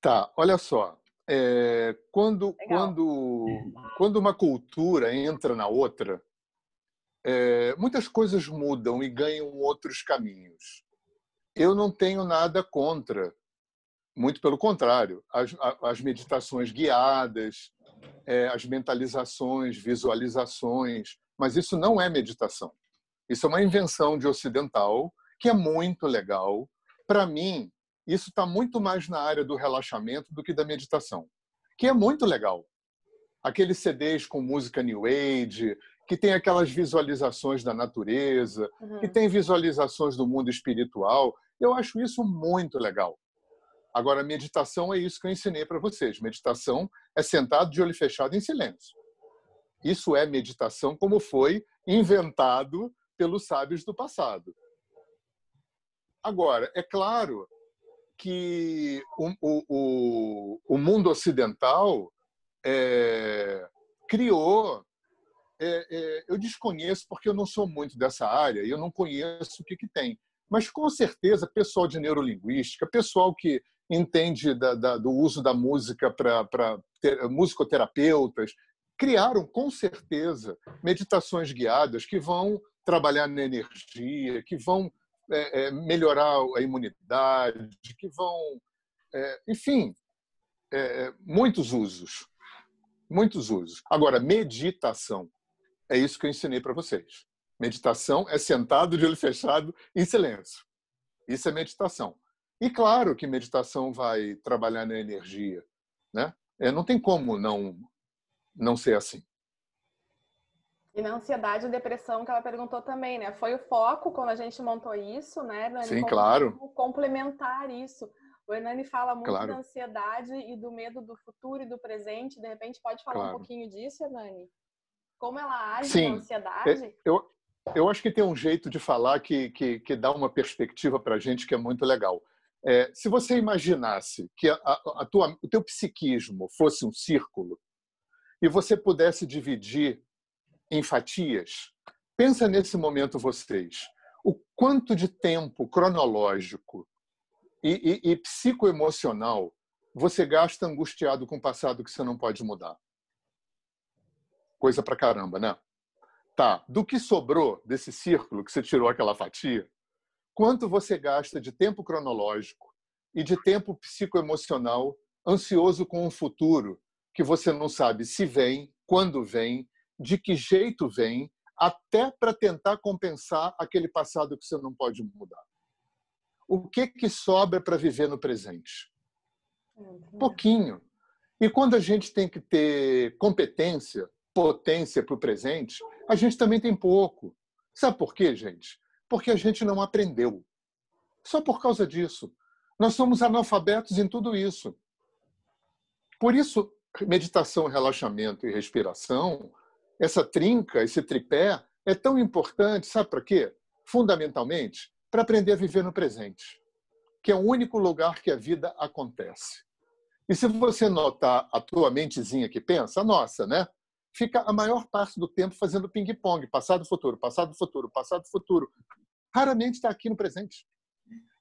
S3: Tá, olha só. É, quando, quando, quando uma cultura entra na outra, é, muitas coisas mudam e ganham outros caminhos. Eu não tenho nada contra muito pelo contrário, as, as meditações guiadas, é, as mentalizações, visualizações, mas isso não é meditação. Isso é uma invenção de ocidental que é muito legal. Para mim, isso está muito mais na área do relaxamento do que da meditação, que é muito legal. Aqueles CDs com música New Age, que tem aquelas visualizações da natureza, uhum. que tem visualizações do mundo espiritual, eu acho isso muito legal. Agora, meditação é isso que eu ensinei para vocês. Meditação é sentado de olho fechado em silêncio. Isso é meditação como foi inventado pelos sábios do passado. Agora, é claro que o, o, o mundo ocidental é, criou. É, é, eu desconheço porque eu não sou muito dessa área e eu não conheço o que, que tem. Mas com certeza, pessoal de neurolinguística, pessoal que entende da, da, do uso da música para musicoterapeutas, criaram com certeza meditações guiadas que vão trabalhar na energia, que vão é, é, melhorar a imunidade, que vão, é, enfim, é, muitos usos, muitos usos. Agora, meditação é isso que eu ensinei para vocês. Meditação é sentado de olho fechado em silêncio. Isso é meditação. E claro que meditação vai trabalhar na energia, né? É, não tem como não não ser assim.
S1: E na ansiedade e depressão que ela perguntou também, né? Foi o foco quando a gente montou isso, né,
S3: Hernani? Sim, como claro.
S1: Complementar isso. O Hernani fala muito claro. da ansiedade e do medo do futuro e do presente. De repente, pode falar claro. um pouquinho disso, Hernani? Como ela age Sim. na ansiedade?
S3: É, eu, eu acho que tem um jeito de falar que, que, que dá uma perspectiva para a gente que é muito legal. É, se você imaginasse que a, a tua, o teu psiquismo fosse um círculo e você pudesse dividir em fatias, pensa nesse momento vocês, o quanto de tempo cronológico e, e, e psicoemocional você gasta angustiado com o passado que você não pode mudar. Coisa pra caramba, né? Tá, do que sobrou desse círculo que você tirou aquela fatia, quanto você gasta de tempo cronológico e de tempo psicoemocional ansioso com o futuro que você não sabe se vem, quando vem, de que jeito vem, até para tentar compensar aquele passado que você não pode mudar. O que que sobra para viver no presente? Pouquinho. E quando a gente tem que ter competência, potência para o presente, a gente também tem pouco. Sabe por quê, gente? Porque a gente não aprendeu. Só por causa disso. Nós somos analfabetos em tudo isso. Por isso, meditação, relaxamento e respiração, essa trinca, esse tripé, é tão importante, sabe para quê? Fundamentalmente, para aprender a viver no presente, que é o único lugar que a vida acontece. E se você notar a tua mentezinha que pensa, a nossa, né? Fica a maior parte do tempo fazendo ping-pong, passado, futuro, passado, futuro, passado, futuro. Raramente está aqui no presente.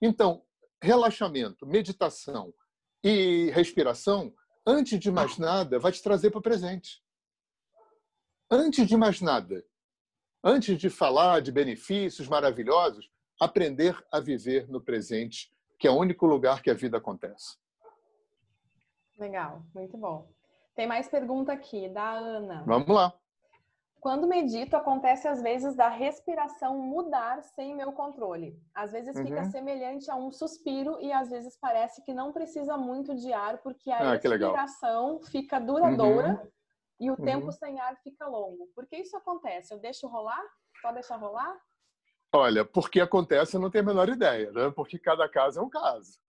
S3: Então, relaxamento, meditação e respiração antes de mais nada, vai te trazer para o presente. Antes de mais nada, antes de falar de benefícios maravilhosos, aprender a viver no presente, que é o único lugar que a vida acontece.
S1: Legal, muito bom. Tem mais pergunta aqui, da Ana.
S3: Vamos lá.
S1: Quando medito, acontece às vezes da respiração mudar sem meu controle. Às vezes uhum. fica semelhante a um suspiro e às vezes parece que não precisa muito de ar porque a ah, respiração fica duradoura uhum. e o uhum. tempo sem ar fica longo. Por que isso acontece? Eu deixo rolar? Só deixar rolar?
S3: Olha, porque acontece eu não tenho a menor ideia, né? porque cada caso é um caso.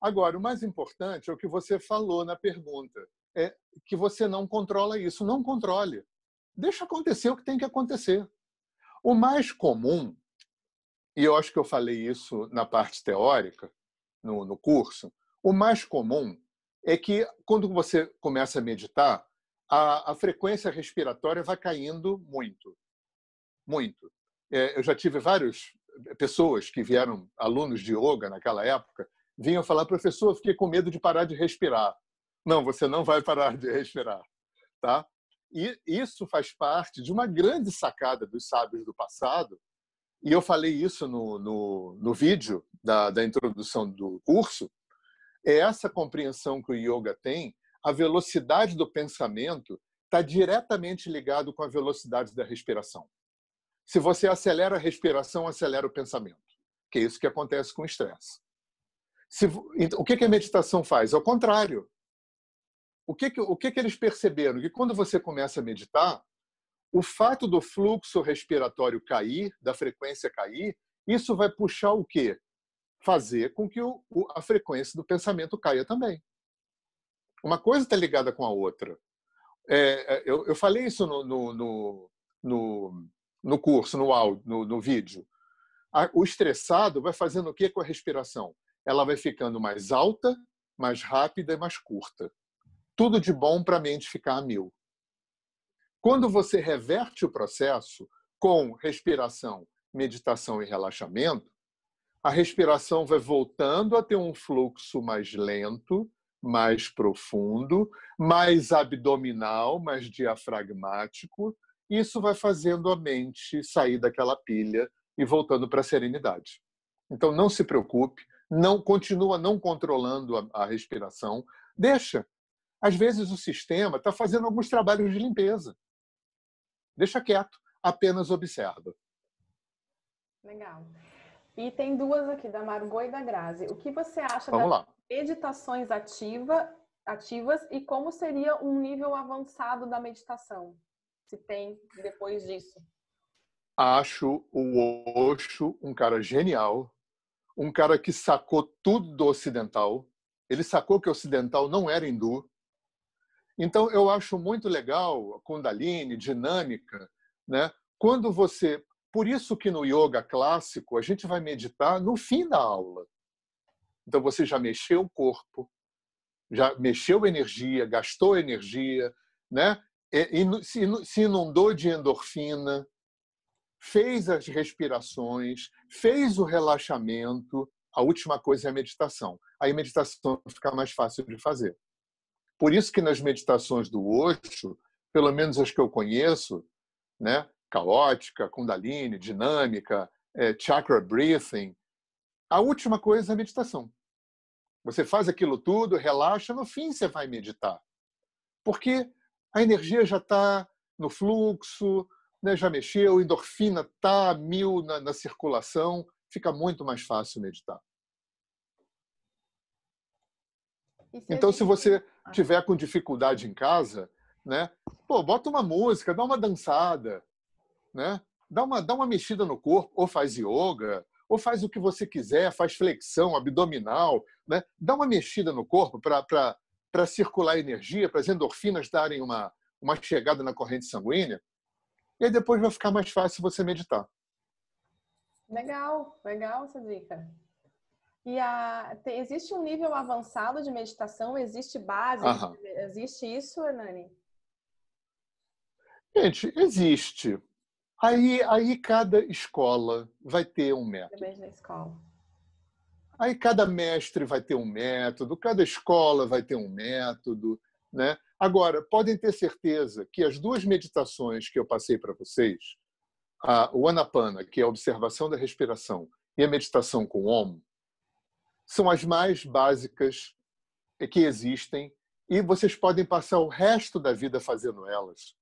S3: Agora, o mais importante é o que você falou na pergunta, é que você não controla isso. Não controle. Deixa acontecer o que tem que acontecer. O mais comum, e eu acho que eu falei isso na parte teórica, no, no curso, o mais comum é que quando você começa a meditar, a, a frequência respiratória vai caindo muito. Muito. É, eu já tive várias pessoas que vieram, alunos de yoga naquela época, vinham falar, professor, fiquei com medo de parar de respirar. Não, você não vai parar de respirar, tá? E isso faz parte de uma grande sacada dos sábios do passado. E eu falei isso no, no, no vídeo da, da introdução do curso. É essa compreensão que o yoga tem. A velocidade do pensamento está diretamente ligado com a velocidade da respiração. Se você acelera a respiração, acelera o pensamento, que é isso que acontece com o estresse. Então, o que a meditação faz? Ao contrário. O que, que, o que, que eles perceberam? Que quando você começa a meditar, o fato do fluxo respiratório cair, da frequência cair, isso vai puxar o quê? Fazer com que o, a frequência do pensamento caia também. Uma coisa está ligada com a outra. É, é eu, eu, falei isso no, no, no, no curso, no áudio, no, no vídeo. O estressado vai fazendo o que com a respiração? Ela vai ficando mais alta, mais rápida e mais curta. Tudo de bom para a mente ficar a mil. Quando você reverte o processo com respiração, meditação e relaxamento, a respiração vai voltando a ter um fluxo mais lento, mais profundo, mais abdominal, mais diafragmático, isso vai fazendo a mente sair daquela pilha e voltando para a serenidade. Então não se preocupe, não continua não controlando a, a respiração, deixa. Às vezes o sistema está fazendo alguns trabalhos de limpeza. Deixa quieto, apenas observa.
S1: Legal. E tem duas aqui, da Margot e da Grazi. O que você acha
S3: Vamos
S1: das
S3: lá.
S1: meditações ativa, ativas e como seria um nível avançado da meditação? se tem depois disso?
S3: Acho o Osho um cara genial, um cara que sacou tudo do ocidental. Ele sacou que o ocidental não era hindu. Então eu acho muito legal a Kundalini, dinâmica, né? Quando você, por isso que no yoga clássico a gente vai meditar no fim da aula. Então você já mexeu o corpo, já mexeu energia, gastou energia, né? Se inundou de endorfina, fez as respirações, fez o relaxamento. A última coisa é a meditação. Aí a meditação fica mais fácil de fazer. Por isso que nas meditações do Osho, pelo menos as que eu conheço, né, caótica, kundalini, dinâmica, é, chakra breathing, a última coisa é a meditação. Você faz aquilo tudo, relaxa, no fim você vai meditar. Porque a energia já está no fluxo, né, já mexeu, a endorfina está mil na, na circulação, fica muito mais fácil meditar. Então, se você ah. tiver com dificuldade em casa, né, pô, bota uma música, dá uma dançada, né, dá uma, dá uma mexida no corpo, ou faz yoga, ou faz o que você quiser, faz flexão abdominal, né, dá uma mexida no corpo para para circular energia, para as endorfinas darem uma, uma chegada na corrente sanguínea. E aí depois vai ficar mais fácil você meditar.
S1: Legal, legal essa dica. E a, tem, existe um nível avançado de meditação? Existe base? Aham. Existe isso, Hernani?
S3: Gente, existe. Aí, aí cada escola vai ter um método.
S1: Depende da escola.
S3: Aí cada mestre vai ter um método, cada escola vai ter um método. Né? Agora, podem ter certeza que as duas meditações que eu passei para vocês, a, o Anapana, que é a observação da respiração, e a meditação com Om, são as mais básicas que existem e vocês podem passar o resto da vida fazendo elas,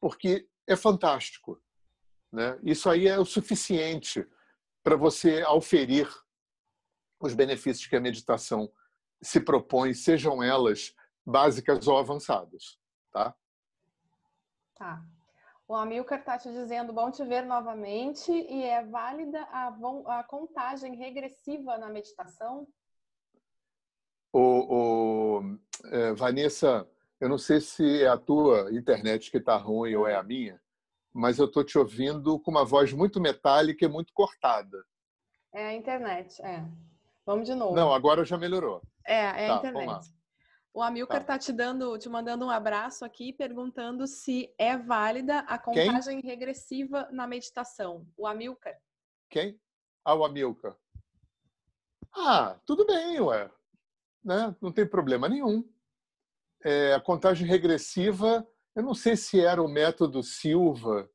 S3: porque é fantástico. Né? Isso aí é o suficiente para você auferir os benefícios que a meditação se propõe, sejam elas básicas ou avançadas. Tá?
S1: Tá. O Amilcar está te dizendo, bom te ver novamente, e é válida a, a contagem regressiva na meditação?
S3: O, o é, Vanessa, eu não sei se é a tua internet que está ruim ou é a minha, mas eu estou te ouvindo com uma voz muito metálica e muito cortada.
S1: É a internet, é. Vamos de novo.
S3: Não, agora já melhorou.
S1: É, é tá, a internet. O Amilcar está tá te dando, te mandando um abraço aqui, perguntando se é válida a contagem Quem? regressiva na meditação. O Amilcar.
S3: Quem? Ah, o Amilcar. Ah, tudo bem, ué. Né? Não tem problema nenhum. É, a contagem regressiva, eu não sei se era o método Silva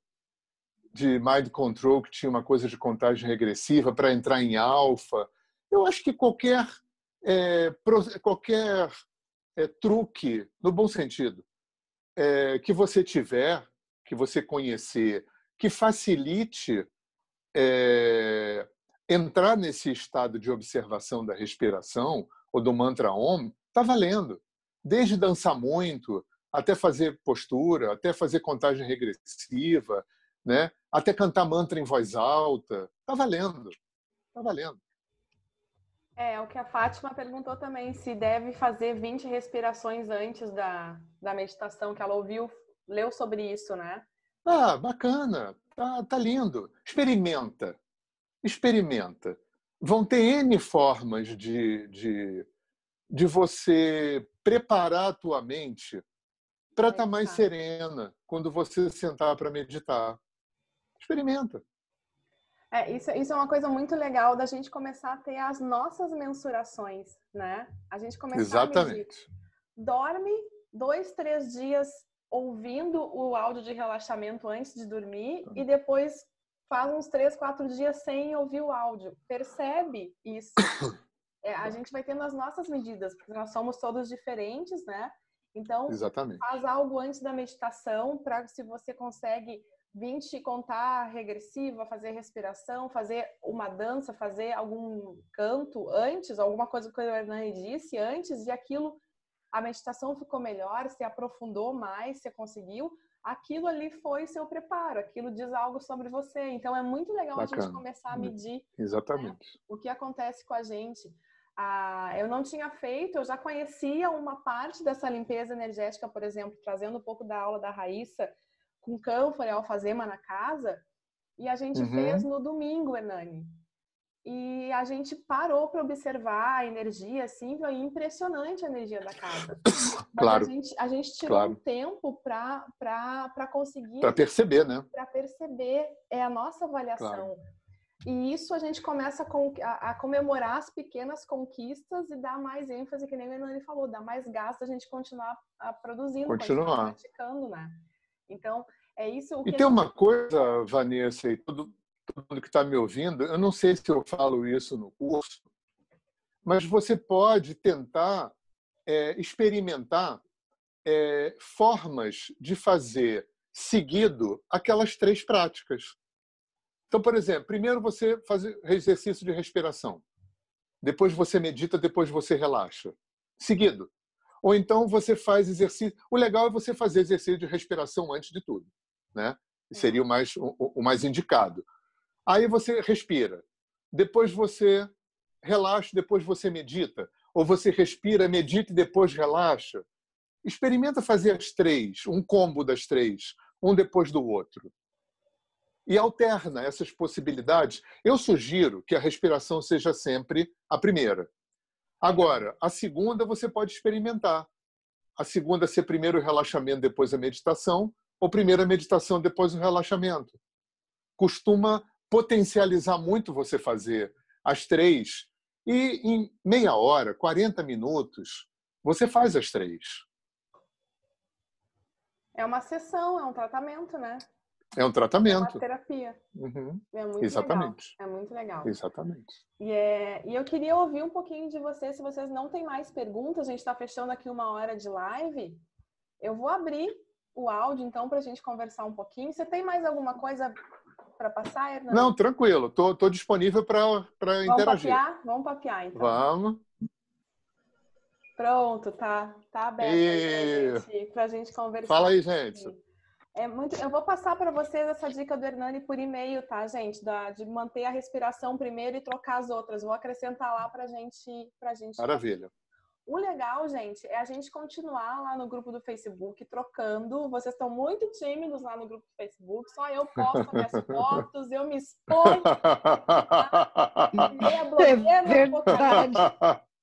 S3: de Mind Control que tinha uma coisa de contagem regressiva para entrar em alfa. Eu acho que qualquer é, qualquer é, truque, no bom sentido, é, que você tiver, que você conhecer, que facilite é, entrar nesse estado de observação da respiração ou do mantra Om, está valendo. Desde dançar muito, até fazer postura, até fazer contagem regressiva, né? até cantar mantra em voz alta, está valendo. Está valendo.
S1: É, o que a Fátima perguntou também, se deve fazer 20 respirações antes da, da meditação, que ela ouviu, leu sobre isso, né?
S3: Ah, bacana, tá, tá lindo. Experimenta, experimenta. Vão ter N formas de, de, de você preparar a tua mente para estar tá mais serena quando você sentar para meditar. Experimenta.
S1: É, isso, isso é uma coisa muito legal da gente começar a ter as nossas mensurações, né? A gente começar
S3: Exatamente. a medir.
S1: Dorme dois, três dias ouvindo o áudio de relaxamento antes de dormir e depois faz uns três, quatro dias sem ouvir o áudio. Percebe isso? [coughs] É, a gente vai tendo as nossas medidas, porque nós somos todos diferentes, né? Então,
S3: Exatamente.
S1: faz algo antes da meditação para se você consegue 20 contar regressiva, fazer respiração, fazer uma dança, fazer algum canto antes, alguma coisa que o Hernani disse antes, e aquilo, a meditação ficou melhor, se aprofundou mais, você conseguiu, aquilo ali foi seu preparo, aquilo diz algo sobre você. Então é muito legal Bacana. a gente começar a medir né,
S3: Exatamente.
S1: O que acontece com a gente. Ah, eu não tinha feito, eu já conhecia uma parte dessa limpeza energética, por exemplo, trazendo um pouco da aula da Raíssa, com cânfora e alfazema na casa, e a gente uhum. fez no domingo, Hernani. E a gente parou para observar a energia, assim, foi impressionante a energia da casa. [coughs]
S3: claro.
S1: A gente, a gente tirou claro. um tempo para conseguir.
S3: Para perceber, né?
S1: Para perceber, é a nossa avaliação. Claro. E isso a gente começa a, comemorar as pequenas conquistas e dar mais ênfase, que nem o Hernani falou, dar mais gasto a gente continuar a, produzindo,
S3: continuar. continuar
S1: praticando, né? Então, é isso.
S3: e tem uma coisa, Vanessa, e todo, todo mundo que está me ouvindo, eu não sei se eu falo isso no curso, mas você pode tentar é, experimentar é, formas de fazer seguido aquelas três práticas. Então, por exemplo, primeiro você faz exercício de respiração. Depois você medita, depois você relaxa. Seguido. Ou então você faz exercício. O legal é você fazer exercício de respiração antes de tudo, né? Seria o mais o, o mais indicado. Aí você respira. Depois você relaxa, depois você medita. Ou você respira, medita e depois relaxa. Experimenta fazer as três, um combo das três, um depois do outro. E alterna essas possibilidades. Eu sugiro que a respiração seja sempre a primeira. Agora, a segunda você pode experimentar. A segunda ser primeiro o relaxamento, depois a meditação, ou primeiro a meditação, depois o relaxamento. Costuma potencializar muito você fazer as três. E em meia hora, 40 minutos, você faz as três.
S1: É uma sessão, é um tratamento, né?
S3: É um tratamento. É
S1: uma terapia.
S3: Uhum.
S1: É muito
S3: Exatamente.
S1: legal. É muito legal.
S3: Exatamente.
S1: E, é, e eu queria ouvir um pouquinho de vocês, se vocês não têm mais perguntas, a gente está fechando aqui uma hora de live. Eu vou abrir o áudio, então, para a gente conversar um pouquinho. Você tem mais alguma coisa para passar, Hernani?
S3: Não, tranquilo. Estou tô, tô disponível para interagir.
S1: Papear? Vamos papear, então.
S3: Vamos.
S1: Pronto, tá, tá aberto e... para a gente conversar.
S3: Fala aí, gente.
S1: É muito, eu vou passar para vocês essa dica do Hernani por e-mail, tá, gente? Da, de manter a respiração primeiro e trocar as outras. Vou acrescentar lá para gente, pra gente.
S3: Maravilha.
S1: O legal, gente, é a gente continuar lá no grupo do Facebook trocando. Vocês estão muito tímidos lá no grupo do Facebook. Só eu posto minhas [laughs] fotos, eu me exponho. [laughs]
S2: é verdade.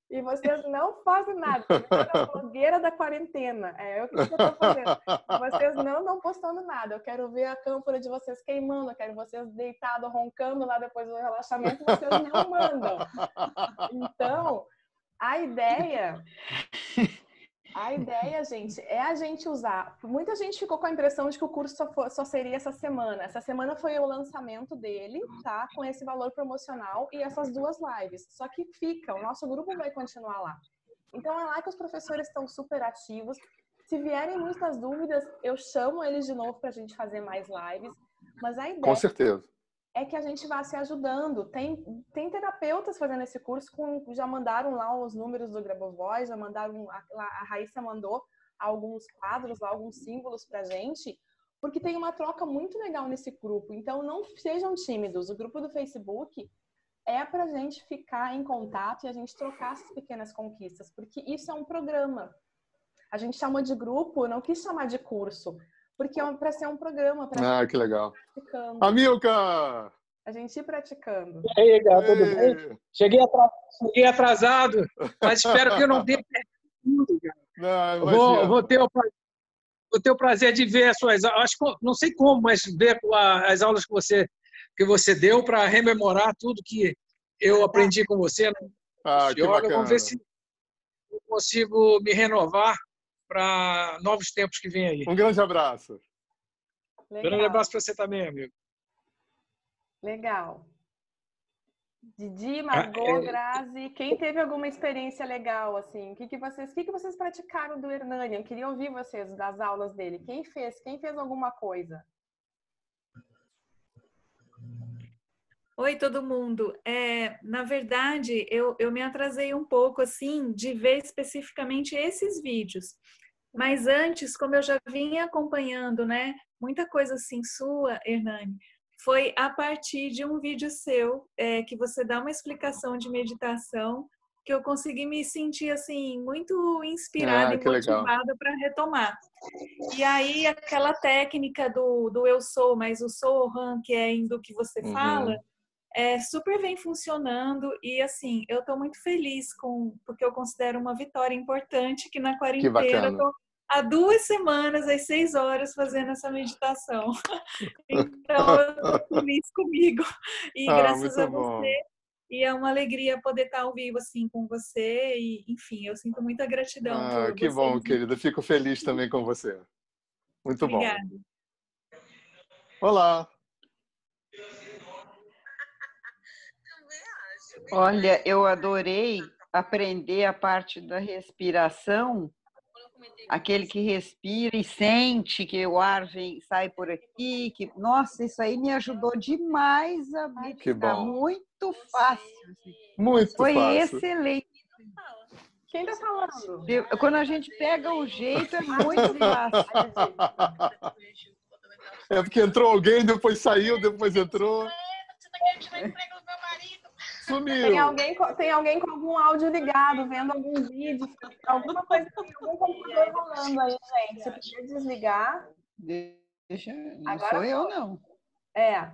S1: E vocês não fazem nada. A [laughs] blogueira da quarentena. É o que eu estou fazendo. Vocês não estão postando nada. Eu quero ver a câmera de vocês queimando. Eu quero vocês deitados, roncando lá depois do relaxamento. Vocês não mandam. Então, a ideia [laughs] a ideia, gente, é a gente usar. Muita gente ficou com a impressão de que o curso só, for, só, seria essa semana. Essa semana foi o lançamento dele, tá? Com esse valor promocional e essas duas lives. Só que fica, o nosso grupo vai continuar lá. Então é lá que os professores estão super ativos. Se vierem muitas dúvidas, eu chamo eles de novo para a gente fazer mais lives. Mas a ideia.
S3: Com certeza
S1: é que a gente vá se ajudando. Tem, tem terapeutas fazendo esse curso, com, já mandaram lá os números do Grabovoi, já mandaram, a, a Raíssa mandou alguns quadros, lá, alguns símbolos pra gente, porque tem uma troca muito legal nesse grupo. Então, não sejam tímidos. O grupo do Facebook é pra gente ficar em contato e a gente trocar essas pequenas conquistas, porque isso é um programa. A gente chamou de grupo, não quis chamar de curso. Porque é para ser um programa. Pra
S3: ah, que legal. Amilcar!
S1: A gente ir praticando.
S4: E aí, galera, tudo bem? Cheguei atrasado, cheguei atrasado, mas espero que eu não tenha tudo, cara. Não, vou, vou, ter o, vou ter o prazer de ver as suas aulas. Não sei como, mas ver as aulas que você, que você deu para rememorar tudo que eu aprendi com você. Né?
S3: Ah, que bacana.
S4: Vamos ver se eu consigo me renovar para novos tempos que vem aí.
S3: Um grande abraço.
S4: Legal. Grande abraço para você também, amigo.
S1: Legal. Didi, Margot, ah, é... Grazi, quem teve alguma experiência legal, assim? O que, que vocês, que, que vocês praticaram do Hernani? Eu queria ouvir vocês das aulas dele. Quem fez? Quem fez alguma coisa?
S5: Oi, todo mundo. É, na verdade, eu, eu me atrasei um pouco, assim, de ver especificamente esses vídeos. Mas antes, como eu já vinha acompanhando, né, muita coisa assim sua, Hernani, foi a partir de um vídeo seu, é, que você dá uma explicação de meditação, que eu consegui me sentir, assim, muito inspirada ah, e motivada para retomar. E aí, aquela técnica do, do eu sou, mas o sou, Han, que é do que você uhum. fala é, super vem funcionando e assim, eu estou muito feliz com, porque eu considero uma vitória importante que na quarentena eu tô há duas semanas, às seis horas, fazendo essa meditação. [laughs] então, eu estou feliz comigo. E ah, graças a bom. você. E é uma alegria poder estar ao vivo assim com você. E, enfim, eu sinto muita gratidão.
S3: Ah, que bom, querida. Fico feliz também com você. Muito Obrigada. bom. Olá.
S2: Olha, eu adorei aprender a parte da respiração, aquele que respira e sente que o ar vem, sai por aqui. Que, nossa, isso aí me ajudou demais a meditar. Muito fácil.
S3: Muito
S2: Foi
S3: fácil.
S2: excelente.
S1: Quem está falando?
S2: Quando a gente pega o jeito, é muito fácil. [laughs]
S3: É porque entrou alguém, depois saiu, depois entrou. Você tá querendo tirar emprego? Sumiu.
S1: Tem alguém, tem alguém com algum áudio ligado, vendo algum vídeo, alguma coisa, algum computador rolando aí, gente. Você precisa desligar.
S2: Deixa, não agora sou eu, não.
S1: É.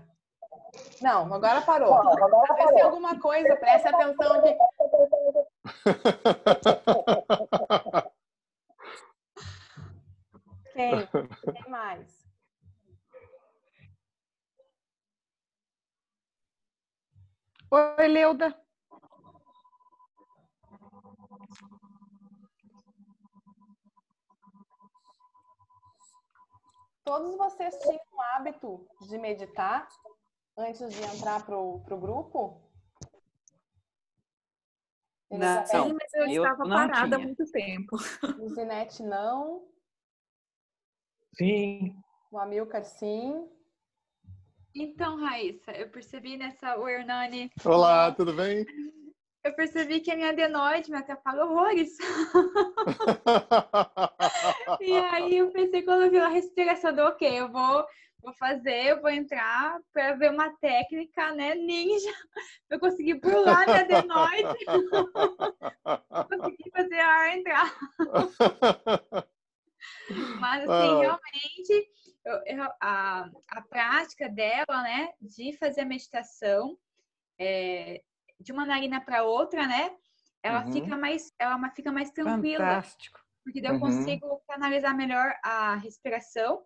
S1: Não, agora parou. Agora Vê se alguma coisa, preste atenção aqui. Quem? Quem mais?
S2: Oi, Leuda.
S1: Todos vocês tinham o hábito de meditar antes de entrar pro, pro grupo?
S5: Não, Sim, mas eu, eu estava parada há muito tempo. [laughs]
S1: O Zinete não.
S4: Sim.
S1: O Amilcar sim.
S6: Então, Raíssa, eu percebi nessa o Hernani.
S3: Olá, tudo bem?
S6: Eu percebi que a minha adenoide me atrapalha horrores. e aí eu pensei quando eu vi a respiração, do ok, eu vou vou fazer, eu vou entrar para ver uma técnica, né, ninja, [laughs] eu consegui pular minha adenoide, [laughs] consegui fazer a ar entrar. [laughs] Mas, assim, realmente, eu, eu, a, a prática dela, né, de fazer a meditação é, de uma narina para outra, né, ela uhum. fica mais, ela fica mais tranquila.
S2: Fantástico.
S6: Porque daí eu uhum. consigo canalizar melhor a respiração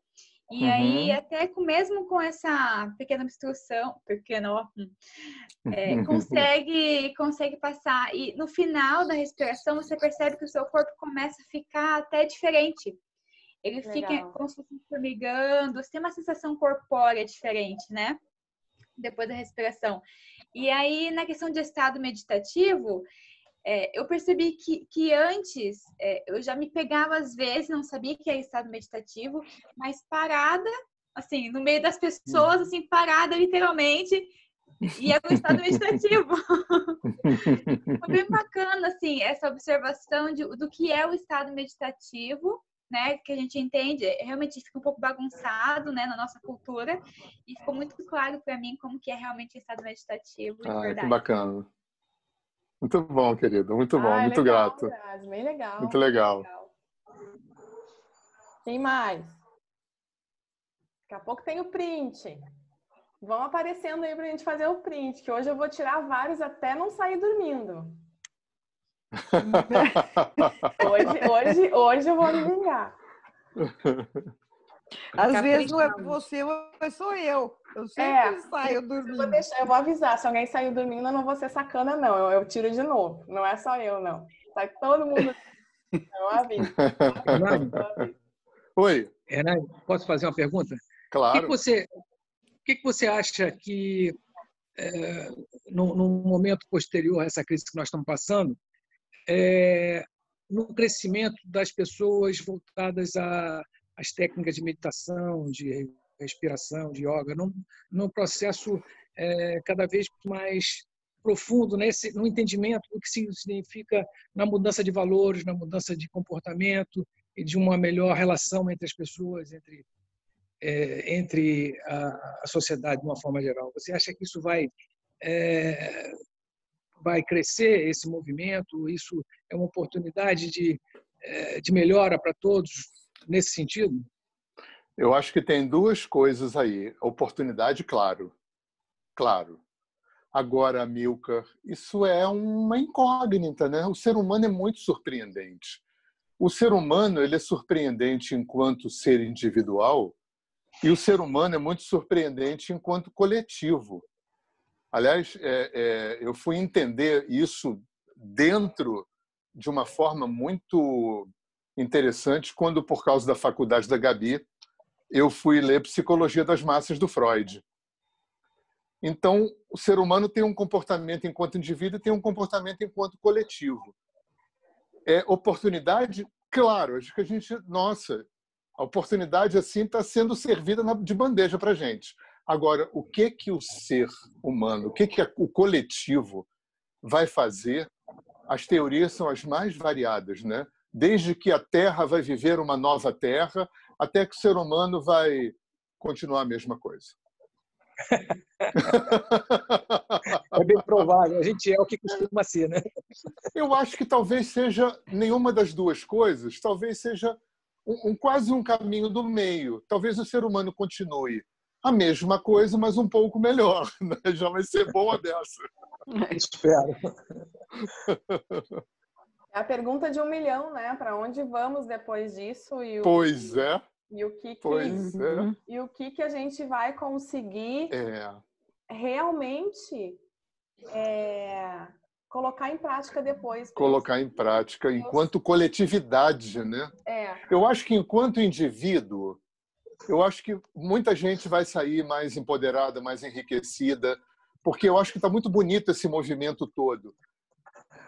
S6: e uhum. aí, até com, mesmo com essa pequena obstrução, pequena, ó, hum, é, [laughs] consegue, consegue passar. E no final da respiração, você percebe que o seu corpo começa a ficar até diferente. Ele Legal. fica como se fosse formigando, você tem uma sensação corpórea diferente, né? Depois da respiração. E aí, na questão de estado meditativo, é, eu percebi que, que antes é, eu já me pegava às vezes, não sabia que era estado meditativo, mas parada, assim, no meio das pessoas, assim, parada literalmente, e é um estado meditativo. [laughs] Foi bem bacana, assim, essa observação de, do que é o estado meditativo, né, que a gente entende, realmente fica um pouco bagunçado, né, na nossa cultura, e ficou muito claro para mim como que é realmente o estado meditativo.
S3: Ah, que bacana. Muito bom, querido. Muito bom, ah, muito legal, grato.
S1: bem legal.
S3: Muito legal.
S1: legal. Quem mais? Daqui a pouco tem o print. Vão aparecendo aí pra gente fazer o print, que hoje eu vou tirar vários até não sair dormindo. [laughs] hoje, hoje, hoje eu vou me vingar.
S2: Às vezes não é você, mas sou eu. Eu sempre é, saio dormindo.
S1: Eu vou, deixar, eu vou, avisar, se alguém saiu dormindo, eu não vou ser sacana, não. Eu, eu tiro de novo. Não é só eu, não. Sai todo mundo. Eu [laughs] aviso.
S3: Oi.
S4: Renan, posso fazer uma pergunta?
S3: Claro.
S4: O que, você, o que você acha que, é, no, no, momento posterior a essa crise que nós estamos passando, é, no crescimento das pessoas voltadas as técnicas de meditação, de respiração, de yoga, num, num processo é, cada vez mais profundo nesse no entendimento do que significa na mudança de valores, na mudança de comportamento e de uma melhor relação entre as pessoas, entre é, entre a, a, sociedade de uma forma geral. Você acha que isso vai é, vai crescer esse movimento? Isso é uma oportunidade de é, de melhora para todos nesse sentido?
S3: Eu acho que tem duas coisas aí. Oportunidade, claro. Claro. Agora, Milka, isso é uma incógnita, né? O ser humano é muito surpreendente. O ser humano ele é surpreendente enquanto ser individual e o ser humano é muito surpreendente enquanto coletivo. Aliás, é, é, eu fui entender isso dentro de uma forma muito interessante quando, por causa da faculdade da Gabi, eu fui ler Psicologia das Massas do Freud. Então, o ser humano tem um comportamento enquanto indivíduo e tem um comportamento enquanto coletivo. É oportunidade, claro, acho que a gente, nossa, a oportunidade assim está sendo servida de bandeja para gente. Agora, o que que o ser humano, o que que o coletivo vai fazer? As teorias são as mais variadas, né? desde que a Terra vai viver uma nova Terra, até que o ser humano vai continuar a mesma coisa.
S4: É bem provável, a gente é o que costuma ser, né?
S3: Eu acho que talvez seja nenhuma das duas coisas, talvez seja um, um, quase um caminho do meio. Talvez o ser humano continue a mesma coisa, mas um pouco melhor. [laughs] Né? Já vai ser boa dessa. [laughs]
S4: Espero.
S1: É a pergunta de um milhão, né? Para onde vamos depois disso? E
S3: o, pois é.
S1: E o que, que
S3: pois é.
S1: e o que que a gente vai conseguir
S3: é.
S1: realmente é, colocar em prática depois?
S3: Colocar em prática enquanto coletividade, né?
S1: É.
S3: Eu acho que enquanto indivíduo Eu acho que muita gente vai sair mais empoderada, mais enriquecida, porque eu acho que está muito bonito esse movimento todo.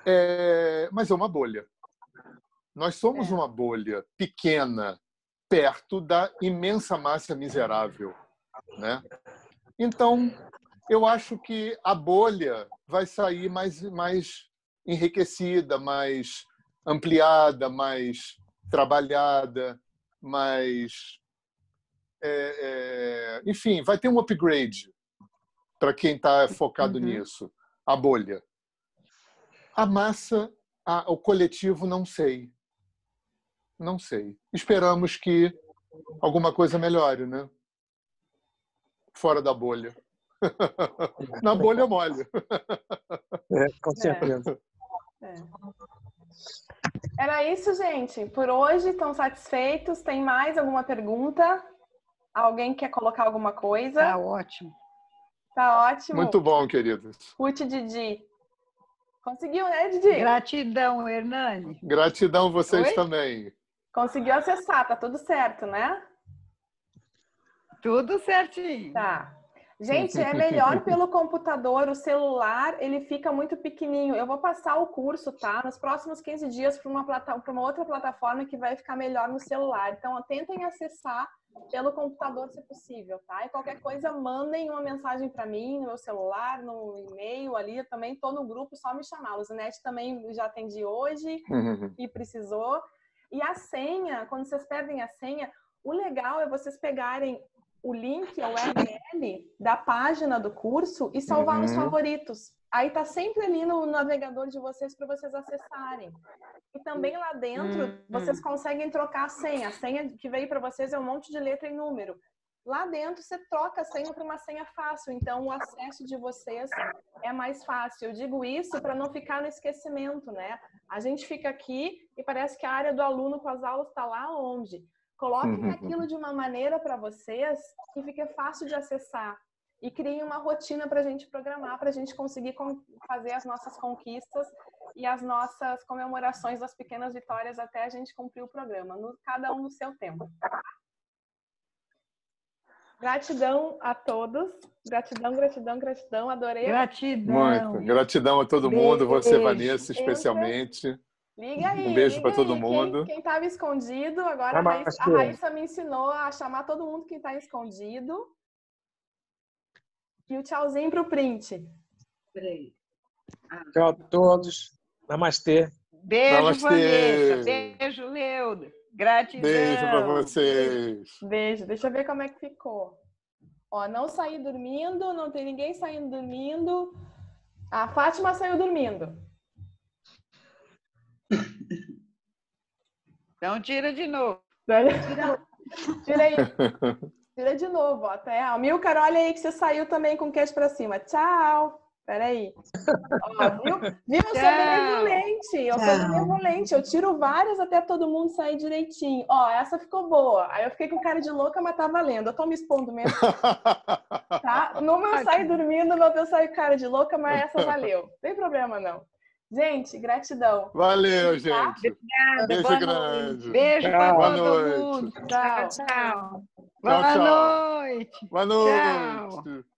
S3: É... Mas é uma bolha. Nós somos é. uma bolha pequena, perto da imensa massa miserável. Né? Então, eu acho que a bolha vai sair mais, mais enriquecida, mais ampliada, mais trabalhada, mais. É, é, enfim, vai ter um upgrade para quem está focado uhum. nisso. A bolha. A massa, a, o coletivo, não sei. Não sei. Esperamos que alguma coisa melhore, né? Fora da bolha. [laughs] Na bolha mole.
S4: É, com certeza.
S1: É. É. Era isso, gente. Por hoje, estão satisfeitos? Tem mais alguma pergunta? Alguém quer colocar alguma coisa?
S2: Tá ótimo.
S1: Tá ótimo.
S3: Muito bom, queridos.
S1: Ruth Didi. Conseguiu, né, Didi?
S2: Gratidão, Hernani.
S3: Gratidão vocês Oi? também.
S1: Conseguiu acessar, tá tudo certo, né?
S2: Tudo certinho.
S1: Tá. Gente, é melhor [laughs] pelo computador, o celular, ele fica muito pequenininho. Eu vou passar o curso, tá? Nos próximos 15 dias para uma, uma outra plataforma que vai ficar melhor no celular. Então, tentem acessar pelo computador, se possível, tá? E qualquer coisa, mandem uma mensagem para mim no meu celular, no e-mail ali. Eu também estou no grupo, só me chamar. O Zinete também já atendi hoje [laughs] e precisou. E a senha, quando vocês perdem a senha, o legal é vocês pegarem o link, o URL da página do curso e salvar uhum. nos favoritos. Aí tá sempre ali no navegador de vocês para vocês acessarem. E também lá dentro uhum. vocês conseguem trocar a senha. A senha que veio para vocês é um monte de letra e número. Lá dentro você troca a senha para uma senha fácil, então o acesso de vocês é mais fácil. Eu digo isso para não ficar no esquecimento, né? A gente fica aqui e parece que a área do aluno com as aulas está lá onde? Coloquem uhum. aquilo de uma maneira para vocês que fique fácil de acessar e criem uma rotina para a gente programar, para a gente conseguir fazer as nossas conquistas e as nossas comemorações das pequenas vitórias até a gente cumprir o programa, no, cada um no seu tempo. Gratidão a todos. Gratidão, gratidão, gratidão. Adorei.
S2: Gratidão.
S3: Muito. Gratidão a todo mundo, Beijo. você, Vanessa, especialmente.
S1: Liga aí.
S3: Um beijo para todo mundo.
S1: Quem estava escondido, agora a Raíssa, a Raíssa, me ensinou a chamar todo mundo que está escondido. E o tchauzinho para o print.
S4: Peraí. Ah. Tchau a todos. Namastê.
S2: Beijo, Namastê. Vanessa. Beijo, Leuda. Gratidão.
S3: Beijo para vocês.
S1: Beijo. Deixa eu ver como é que ficou. Ó, não saí dormindo, não tem ninguém saindo dormindo. A Fátima saiu dormindo.
S2: Então tira de novo.
S1: Tira, tira aí. Tira de novo, ó. Até a Milcar, olha aí que você saiu também com o queixo pra cima. Tchau. Peraí. Ó, viu? viu? Eu sou benevolente. Eu sou benevolente. Eu tiro várias até todo mundo sair direitinho. Ó, essa ficou boa. Aí eu fiquei com cara de louca, mas tá valendo. Eu tô me expondo mesmo. [laughs] Tá? No meu sair dormindo, no meu sair com cara de louca, mas essa valeu. Não tem problema, não. Gente, gratidão.
S3: Valeu, tá? gente.
S2: Obrigada.
S3: Beijo
S2: boa
S3: grande.
S2: Noite. Beijo para todo noite. mundo. Tchau, tchau.
S3: Tchau,
S2: boa
S3: tchau.
S2: noite.
S3: Boa noite. Tchau.